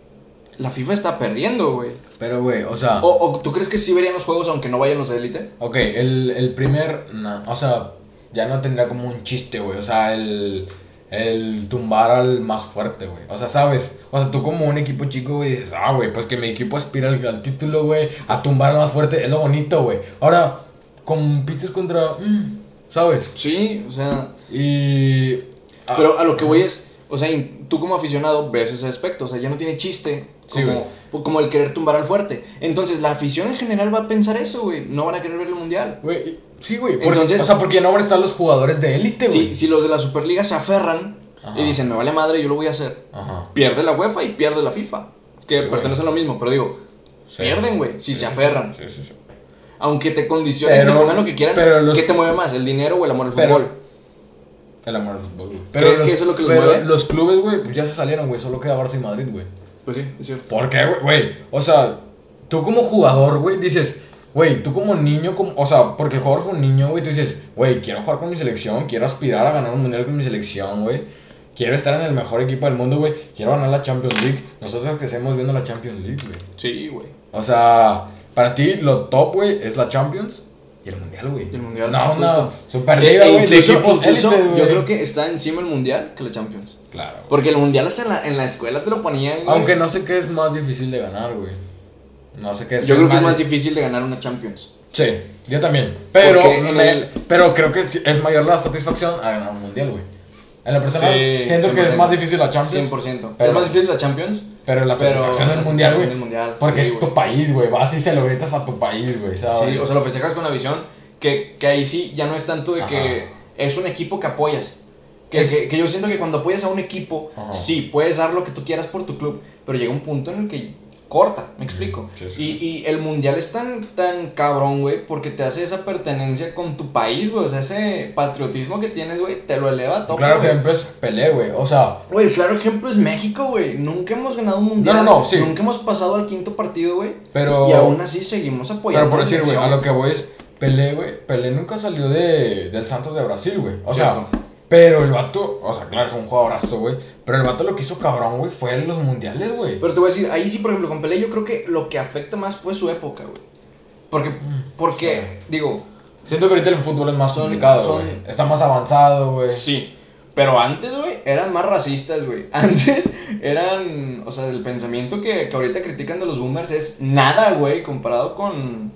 la FIFA está perdiendo, güey. Pero, güey, o sea... O, tú crees que sí verían los juegos aunque no vayan los de élite? Ok, el, el primer... o sea, ya no tendría como un chiste, güey. O sea, el, el tumbar al más fuerte, güey. O sea, ¿sabes? O sea, tú como un equipo chico, güey, dices, ah, güey, pues que mi equipo aspira al, título, güey, a tumbar al más fuerte, es lo bonito, güey. Ahora, compites contra... Mm, ¿Sabes? Sí, o sea... Y Ah. Pero a lo que voy es, o sea, tú como aficionado ves ese aspecto, o sea, ya no tiene chiste como, como el querer tumbar al fuerte. Entonces, la afición en general va a pensar eso, güey. No van a querer ver el mundial. Güey, sí, güey. Entonces, o sea, porque no van a estar los jugadores de élite, güey. Sí, si los de la Superliga se aferran y dicen, me vale madre, yo lo voy a hacer. Pierde la UEFA y pierde la FIFA. Que pertenecen a lo mismo, pero digo, pierden, güey, si se aferran. Sí, sí, sí. Aunque te condicionen, te pongan lo que quieran, pero ¿qué te mueve más, el dinero o el amor al fútbol? El amor al fútbol, güey. Pero es que eso es lo que los pero los clubes, güey, pues ya se salieron, güey. Solo queda Barça y Madrid, güey. Pues sí, es cierto. ¿Por qué, güey? O sea, tú como jugador, güey, dices, güey, tú como niño, como, o sea, porque el jugador fue un niño, güey, tú dices, güey, quiero jugar con mi selección, quiero aspirar a ganar un mundial con mi selección, güey. Quiero estar en el mejor equipo del mundo, güey. Quiero ganar la Champions League. Nosotros que estemos viendo la Champions League, güey. Sí, güey. O sea, para ti lo top, güey, es la Champions. Y el mundial, güey. El mundial. No, no. Superliga, güey. De equipos Yo creo que está encima el mundial que la Champions. Claro. Porque el mundial hasta en la, en la escuela te lo ponían. Aunque no sé qué es más difícil de ganar, güey. No sé qué es. Yo creo que es más difícil de ganar una Champions. Sí, yo también. Pero, pero creo que es mayor la satisfacción a ganar un mundial, güey. En la persona siento que es más difícil la Champions. 100%. Pero es más difícil la Champions. Pero la satisfacción del mundial, güey. Porque es tu país, güey. Vas y se lo gritas a tu país, güey. Sí, o sea, lo festejas con la visión que, que ahí sí ya no es tanto de que es un equipo que apoyas. Que, que, yo siento que cuando apoyas a un equipo, sí, puedes dar lo que tú quieras por tu club, pero llega un punto en el que corta, me explico. y, y, el mundial es tan, tan cabrón, güey, porque te hace esa pertenencia con tu país, güey. O sea, ese patriotismo que tienes, güey, te lo eleva todo. Claro ejemplo es Pelé, güey. O sea. Güey, claro ejemplo es México, güey. Nunca hemos ganado un mundial. No, no, no, sí. Nunca hemos pasado al quinto partido, güey. Pero. Y aún así seguimos apoyando. Pero por decir, güey, a lo que voy es. Pelé, güey. Pelé nunca salió de, del Santos de Brasil, güey. O sea. Pero el vato, o sea, claro, es un jugadorazo, güey. Pero el vato lo que hizo cabrón, güey, fue en los mundiales, güey. Pero te voy a decir, ahí sí, por ejemplo, con Pelé, yo creo que lo que afecta más fue su época, güey. Porque, mm, porque, digo. Siento que ahorita el fútbol es más complicado, güey. Está más avanzado, güey. Sí. Pero antes, güey, eran más racistas, güey. Antes eran. O sea, el pensamiento que, que ahorita critican de los boomers es nada, güey, comparado con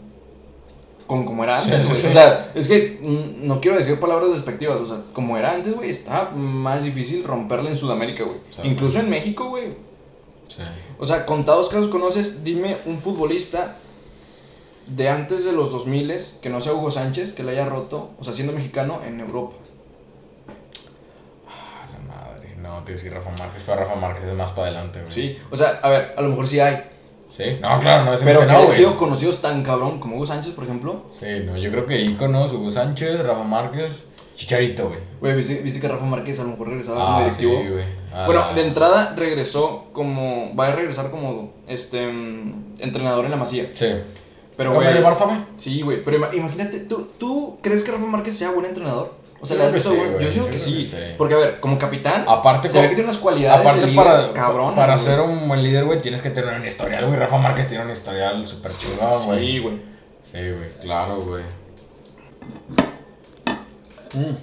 con como era antes, güey. O sea, es que mm, no quiero decir palabras despectivas, o sea, como era antes, güey, está más difícil romperla en Sudamérica, güey. Incluso en México, güey. Sí. O sea, contados casos conoces, dime un futbolista de antes de los 2000 que no sea Hugo Sánchez, que le haya roto, o sea, siendo mexicano en Europa. Ah, la madre. No, te voy a decir Rafa Márquez, pero Rafa Márquez es más para adelante, güey. Sí, o sea, a ver, a lo mejor sí hay. Sí, no, claro, no es Pero que han sido conocidos tan cabrón como Hugo Sánchez, por ejemplo. Sí, no, yo creo que íconos, Hugo Sánchez, Rafa Márquez, Chicharito, güey. Güey, ¿viste, ¿viste, que Rafa Márquez a lo mejor regresaba como ah, directivo. Sí, güey. Bueno, de entrada regresó como. Va a regresar como este mm, entrenador en la masía. Sí. Pero, güey. ¿El Barça, güey? Sí, güey. Pero imagínate, ¿tú, ¿tú crees que Rafa Márquez sea buen entrenador? O sea, le visto, Yo digo que, sí, Porque, a ver, como capitán, aparte, se ve que tiene unas cualidades aparte de para, cabrón. Para ser un buen líder, güey, tienes que tener un historial, güey. Rafa Márquez tiene un historial súper chido, güey. Sí, güey. Sí, güey, claro, güey. Mm.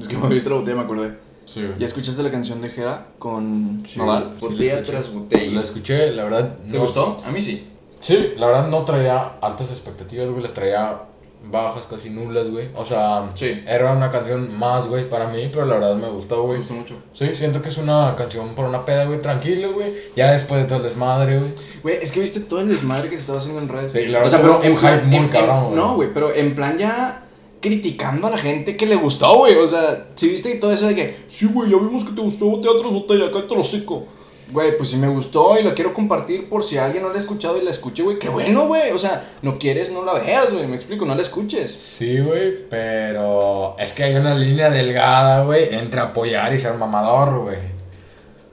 Es que me viste la botella, me acordé. Sí, güey. ¿Ya escuchaste la canción de Jera con sí, botella tras botella. La escuché, la verdad. ¿Te gustó? A mí sí. Sí, la verdad no traía altas expectativas, güey. Las traía bajas, casi nulas, güey. O sea, era una canción más, güey, para mí, pero la verdad me gustó, güey. Me gustó mucho. Sí, siento que es una canción para una peda, güey, tranquilo, güey. Ya después de todo el desmadre, güey. Güey, es que viste todo el desmadre que se estaba haciendo en redes. Sí, la verdad, o sea, pero en hype muy cabrón, güey. No, güey, pero en plan ya criticando a la gente que le gustó, güey. O sea, si viste todo eso de que, sí, güey, ya vimos que te gustó Teatro Botella, acá te lo seco. Güey, pues si me gustó y lo quiero compartir por si alguien no la ha escuchado y la escuche, güey. Qué bueno, güey. O sea, no quieres, no la veas, güey. Me explico, no la escuches. Sí, güey, pero es que hay una línea delgada, güey, entre apoyar y ser mamador, güey.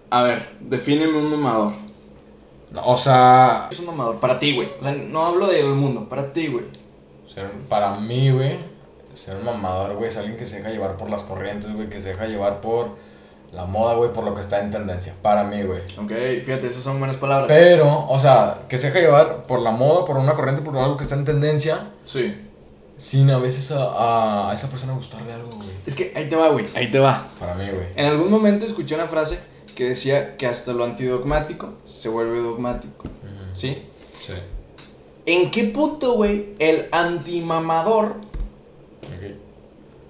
A ver, defíneme un mamador. o sea... Es un mamador, para ti, güey. O sea, no hablo del mundo, para ti, güey. Para mí, güey, ser un mamador, güey, es alguien que se deja llevar por las corrientes, güey, que se deja llevar por la moda, güey, por lo que está en tendencia. Para mí, güey. Ok, fíjate, esas son buenas palabras. Pero, o sea, que se deja llevar por la moda, por una corriente, por algo que está en tendencia. Sí. Sin a veces a, a esa persona gustarle algo, güey. Es que ahí te va, güey. Ahí te va. Para mí, güey. En algún momento escuché una frase que decía que hasta lo antidogmático se vuelve dogmático. ¿Sí? Sí. ¿En qué punto, güey, el antimamador okay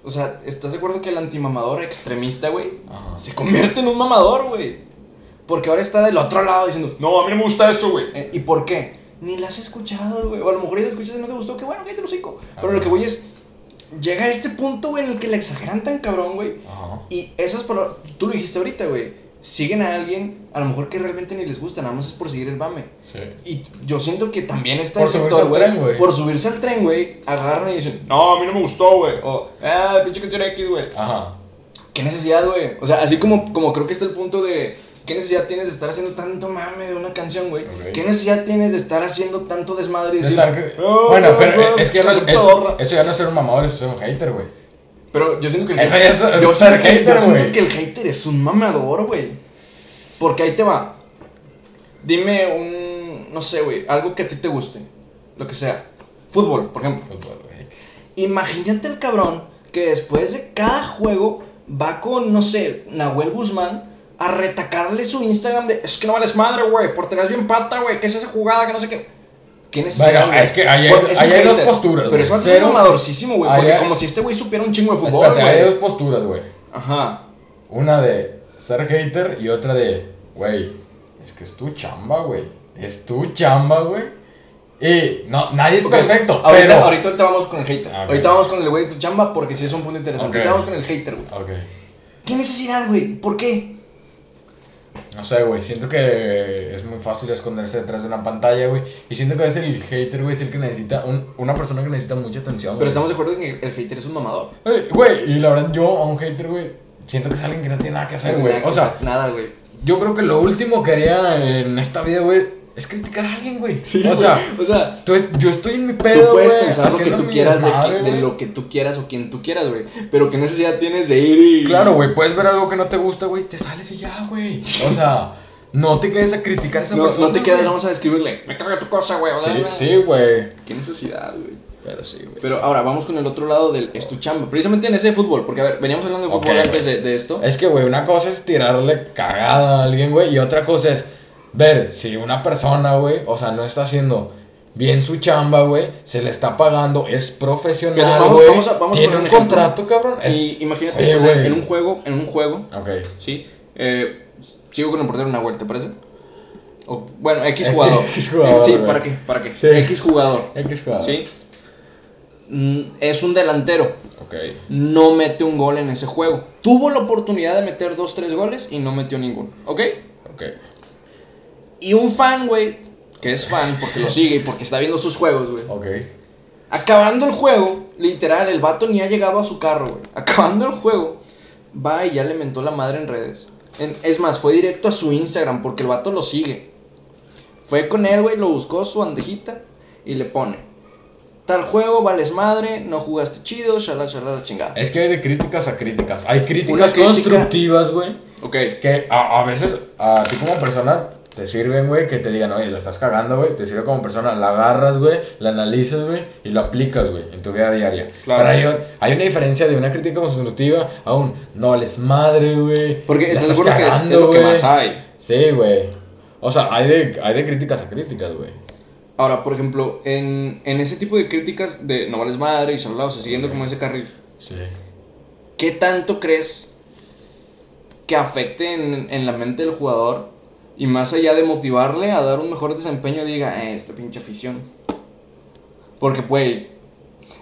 o sea, ¿estás de acuerdo que el antimamador extremista, güey, se convierte en un mamador, güey? Porque ahora está del otro lado diciendo, no, a mí no me gusta eso, güey. Eh, ¿Y por qué? Ni la has escuchado, güey. O a lo mejor ya la escuchas y no te gustó, qué bueno, que te lo. Pero lo que voy es, llega a este punto, güey, en el que le exageran tan cabrón, güey. Y esas palabras, tú lo dijiste ahorita, güey siguen a alguien, a lo mejor que realmente ni les gusta, nada más es por seguir el mame. Sí. Y yo siento que también está por subirse al tren, güey. Por subirse al tren, güey, agarran y dicen, no, a mí no me gustó, güey. O, ah, pinche canción X, güey. Ajá. ¿Qué necesidad, güey? O sea, así como, como creo que está el punto de. ¿Qué necesidad tienes de estar haciendo tanto mame de una canción, güey? ¿Qué necesidad tienes de estar haciendo tanto desmadre y decir, oh, bueno, pero es que eso, eso, ya no es ser un mamador, es ser un hater, güey. Pero yo siento que el hater. Es, yo, hater, yo siento que el hater es un mamador, güey. Porque ahí te va. Dime un. No sé, güey. Algo que a ti te guste. Lo que sea. Fútbol, por ejemplo. Fútbol, güey. Imagínate el cabrón que después de cada juego va con, no sé, Nahuel Guzmán a retacarle su Instagram de. Es que no vales madre, güey. Por tener bien pata, güey. ¿Qué es esa jugada? Que no sé qué. ¿Quién es bueno, es que hay, hay, dos posturas. Pero es un amadorcísimo, güey. Porque como si este güey supiera un chingo de fútbol. güey. hay dos posturas, güey. Ajá. Una de ser hater y otra de, güey, es que es tu chamba, güey. Es tu chamba, güey. Y no, nadie es perfecto. Ahorita, pero... ahorita, vamos con el hater. Ahorita vamos con el güey de tu chamba porque si es un punto interesante. Ahorita vamos con el hater, güey. ¿Qué necesidad, güey? ¿Por qué? No sé, güey. Siento que es muy fácil esconderse detrás de una pantalla, güey. Y siento que a veces el hater, güey, es el que necesita. Un, una persona que necesita mucha atención, Pero estamos de acuerdo en que el hater es un mamador. Güey, y la verdad, yo a un hater, güey, siento que es alguien que no tiene nada que hacer, güey. O sea, nada, güey. Yo creo que lo último que haría en esta vida, güey, es criticar a alguien, güey. o, sea, o sea, yo estoy en mi pedo, Tú puedes pensar lo que tú quieras de, de, lo que tú quieras o quien tú quieras, güey. Pero qué necesidad tienes de ir y. Claro, güey, puedes ver algo que no te gusta, güey, te sales y ya, güey. O sea. No te quedes a criticar a esa persona. No te quedes, vamos a describirle. Me caga tu cosa, güey. Sí, sí, güey. Qué necesidad, güey. Pero sí, güey. Pero ahora vamos con el otro lado del es tu chamba. Precisamente en ese fútbol, porque a ver, veníamos hablando de fútbol antes de, de, esto. Es que, güey, una cosa es tirarle cagada a alguien, güey, y otra cosa es ver si una persona, güey, o sea, no está haciendo bien su chamba, güey, se le está pagando, es profesional, güey, tiene un, contrato, cabrón. Y imagínate, en un juego, en un juego, okay. ¿sí? Eh, sigo con el portero una vuelta, ¿te parece? O, bueno, X jugador. X jugador. Sí, ¿para qué? ¿Para qué? X jugador. X jugador. Sí. Mm, es un delantero. Ok. No mete un gol en ese juego. Tuvo la oportunidad de meter dos, tres goles y no metió ninguno. ¿Ok? Ok. Y un fan, güey, que es fan porque lo sigue y porque está viendo sus juegos, güey. Ok. Acabando el juego, literal, el vato ni ha llegado a su carro, güey. Acabando el juego, va y ya le mentó la madre en redes. es más, fue directo a su Instagram porque el vato lo sigue. Fue con él, güey, lo buscó su bandejita y le pone. Tal juego, vales madre, no jugaste chido, shalala, shalala, chingada. Es que hay de críticas a críticas. Hay críticas constructivas, güey. Ok. Que a, a veces, a ti como persona, te sirven, güey, que te digan, oye, la estás cagando, güey, te sirve como persona, la agarras, güey, la analizas, güey, y lo aplicas, güey, en tu vida diaria. Claro. Pero hay, hay, una diferencia de una crítica constructiva a un, no les madre, güey. Porque estás seguro que es, lo que más hay. Sí, güey. O sea, hay de, hay de críticas a críticas, güey. Ahora, por ejemplo, en, en, ese tipo de críticas de no vales madre y solo, o sea, siguiendo como ese carril. Sí. ¿Qué tanto crees que afecte en, en la mente del jugador y más allá de motivarle a dar un mejor desempeño, diga, eh, esta pinche afición. Porque, pues,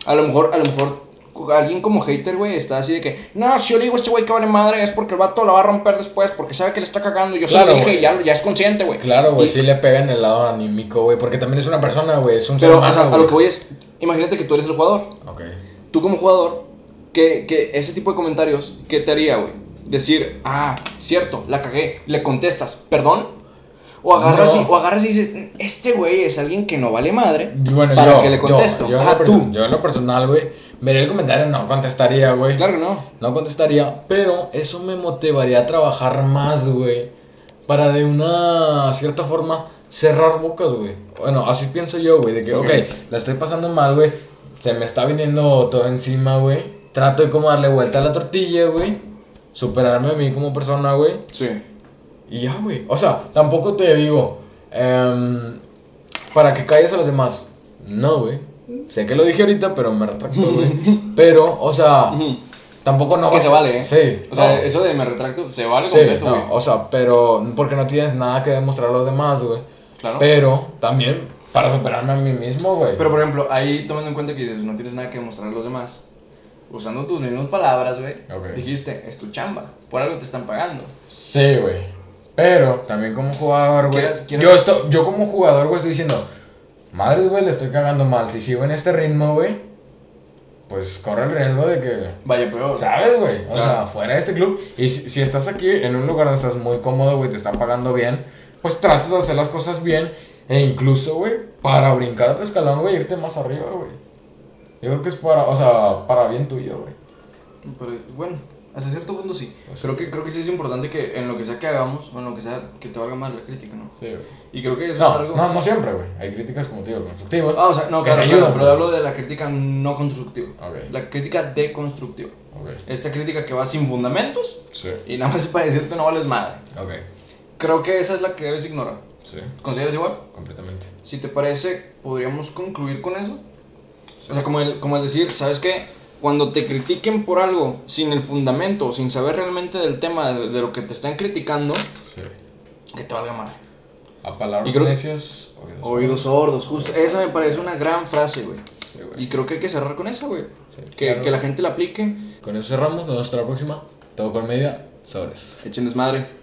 a lo mejor, a lo mejor alguien como hater, güey, está así de que, no, si yo le digo a este güey que vale madre es porque el vato la va a romper después, porque sabe que le está cagando. Yo se lo dije y ya, ya, es consciente, güey. Claro, güey, sí le pega en el lado anímico, güey, porque también es una persona, güey, es un ser humano. a lo que voy es, imagínate que tú eres el jugador. Ok. Tú como jugador, que, que ese tipo de comentarios, ¿qué te haría, güey? Decir, ah, cierto, la cagué, le contestas, perdón. O agarras, y, o agarras y dices, este güey es alguien que no vale madre bueno, para yo, que le contesto. Yo, yo, tú. yo en lo personal, güey, vería el comentario, no contestaría, güey. Claro que no. No contestaría, pero eso me motivaría a trabajar más, güey. Para de una cierta forma cerrar bocas, güey. Bueno, así pienso yo, güey, de que, ok, okay la estoy pasando mal, güey. Se me está viniendo todo encima, güey. Trato de como darle vuelta a la tortilla, güey superarme a mí como persona, güey. Sí. Y ya, güey. O sea, tampoco te digo, um, para que calles a los demás. No, güey. Sé que lo dije ahorita, pero me retracto, güey. pero, o sea, tampoco no. Que se vale, ¿eh? Sí. O sea, eso de me retracto, se vale sí, completo, no, O sea, pero porque no tienes nada que demostrar a los demás, güey. Claro. Pero también para superarme a mí mismo, güey. Pero, por ejemplo, ahí tomando en cuenta que dices, no tienes nada que demostrar a los demás usando tus mismas palabras, güey, dijiste, es tu chamba, por algo te están pagando. Sí, güey. Pero también como jugador, güey. Yo, esto, yo como jugador, güey, estoy diciendo, madres, güey, le estoy cagando mal. Si sigo en este ritmo, güey, pues corre el riesgo de que. Vaya pero ¿Sabes, güey? O sea, fuera de este club. Y si, si, estás aquí en un lugar donde estás muy cómodo, güey, te están pagando bien, pues trata de hacer las cosas bien. E incluso, güey, para brincar otro escalón, güey, irte más arriba, güey. Yo creo que es para, o sea, para bien tuyo, güey. Pero, bueno, hasta cierto punto sí. Creo que, creo que sí es importante que en lo que sea que hagamos, o en lo que sea, que te valga más la crítica, ¿no? Sí, güey. Y creo que eso no, es algo... No, no siempre, güey. Hay críticas, como te digo, constructivas. Ah, o sea, no, claro, ayudan, pero hablo de la crítica no constructiva. Okay. La crítica deconstructiva. Okay. Esta crítica que va sin fundamentos. Sí. Y nada más para decirte no vales madre. Ok. Creo que esa es la que debes ignorar. Sí. ¿Consideras igual? Completamente. Si te parece, podríamos concluir con eso. O sea, como el, como el decir, ¿sabes qué? Cuando te critiquen por algo sin el fundamento, sin saber realmente del tema, de, lo que te están criticando, que te valga mal. A palabras necias, oídos, oídos sordos. Justo. Esa me parece una gran frase, güey. y creo que hay que cerrar con esa, güey. que, que la gente la aplique. Con eso cerramos. Nos vemos hasta la próxima. Todo con media. Sobres. Echen desmadre.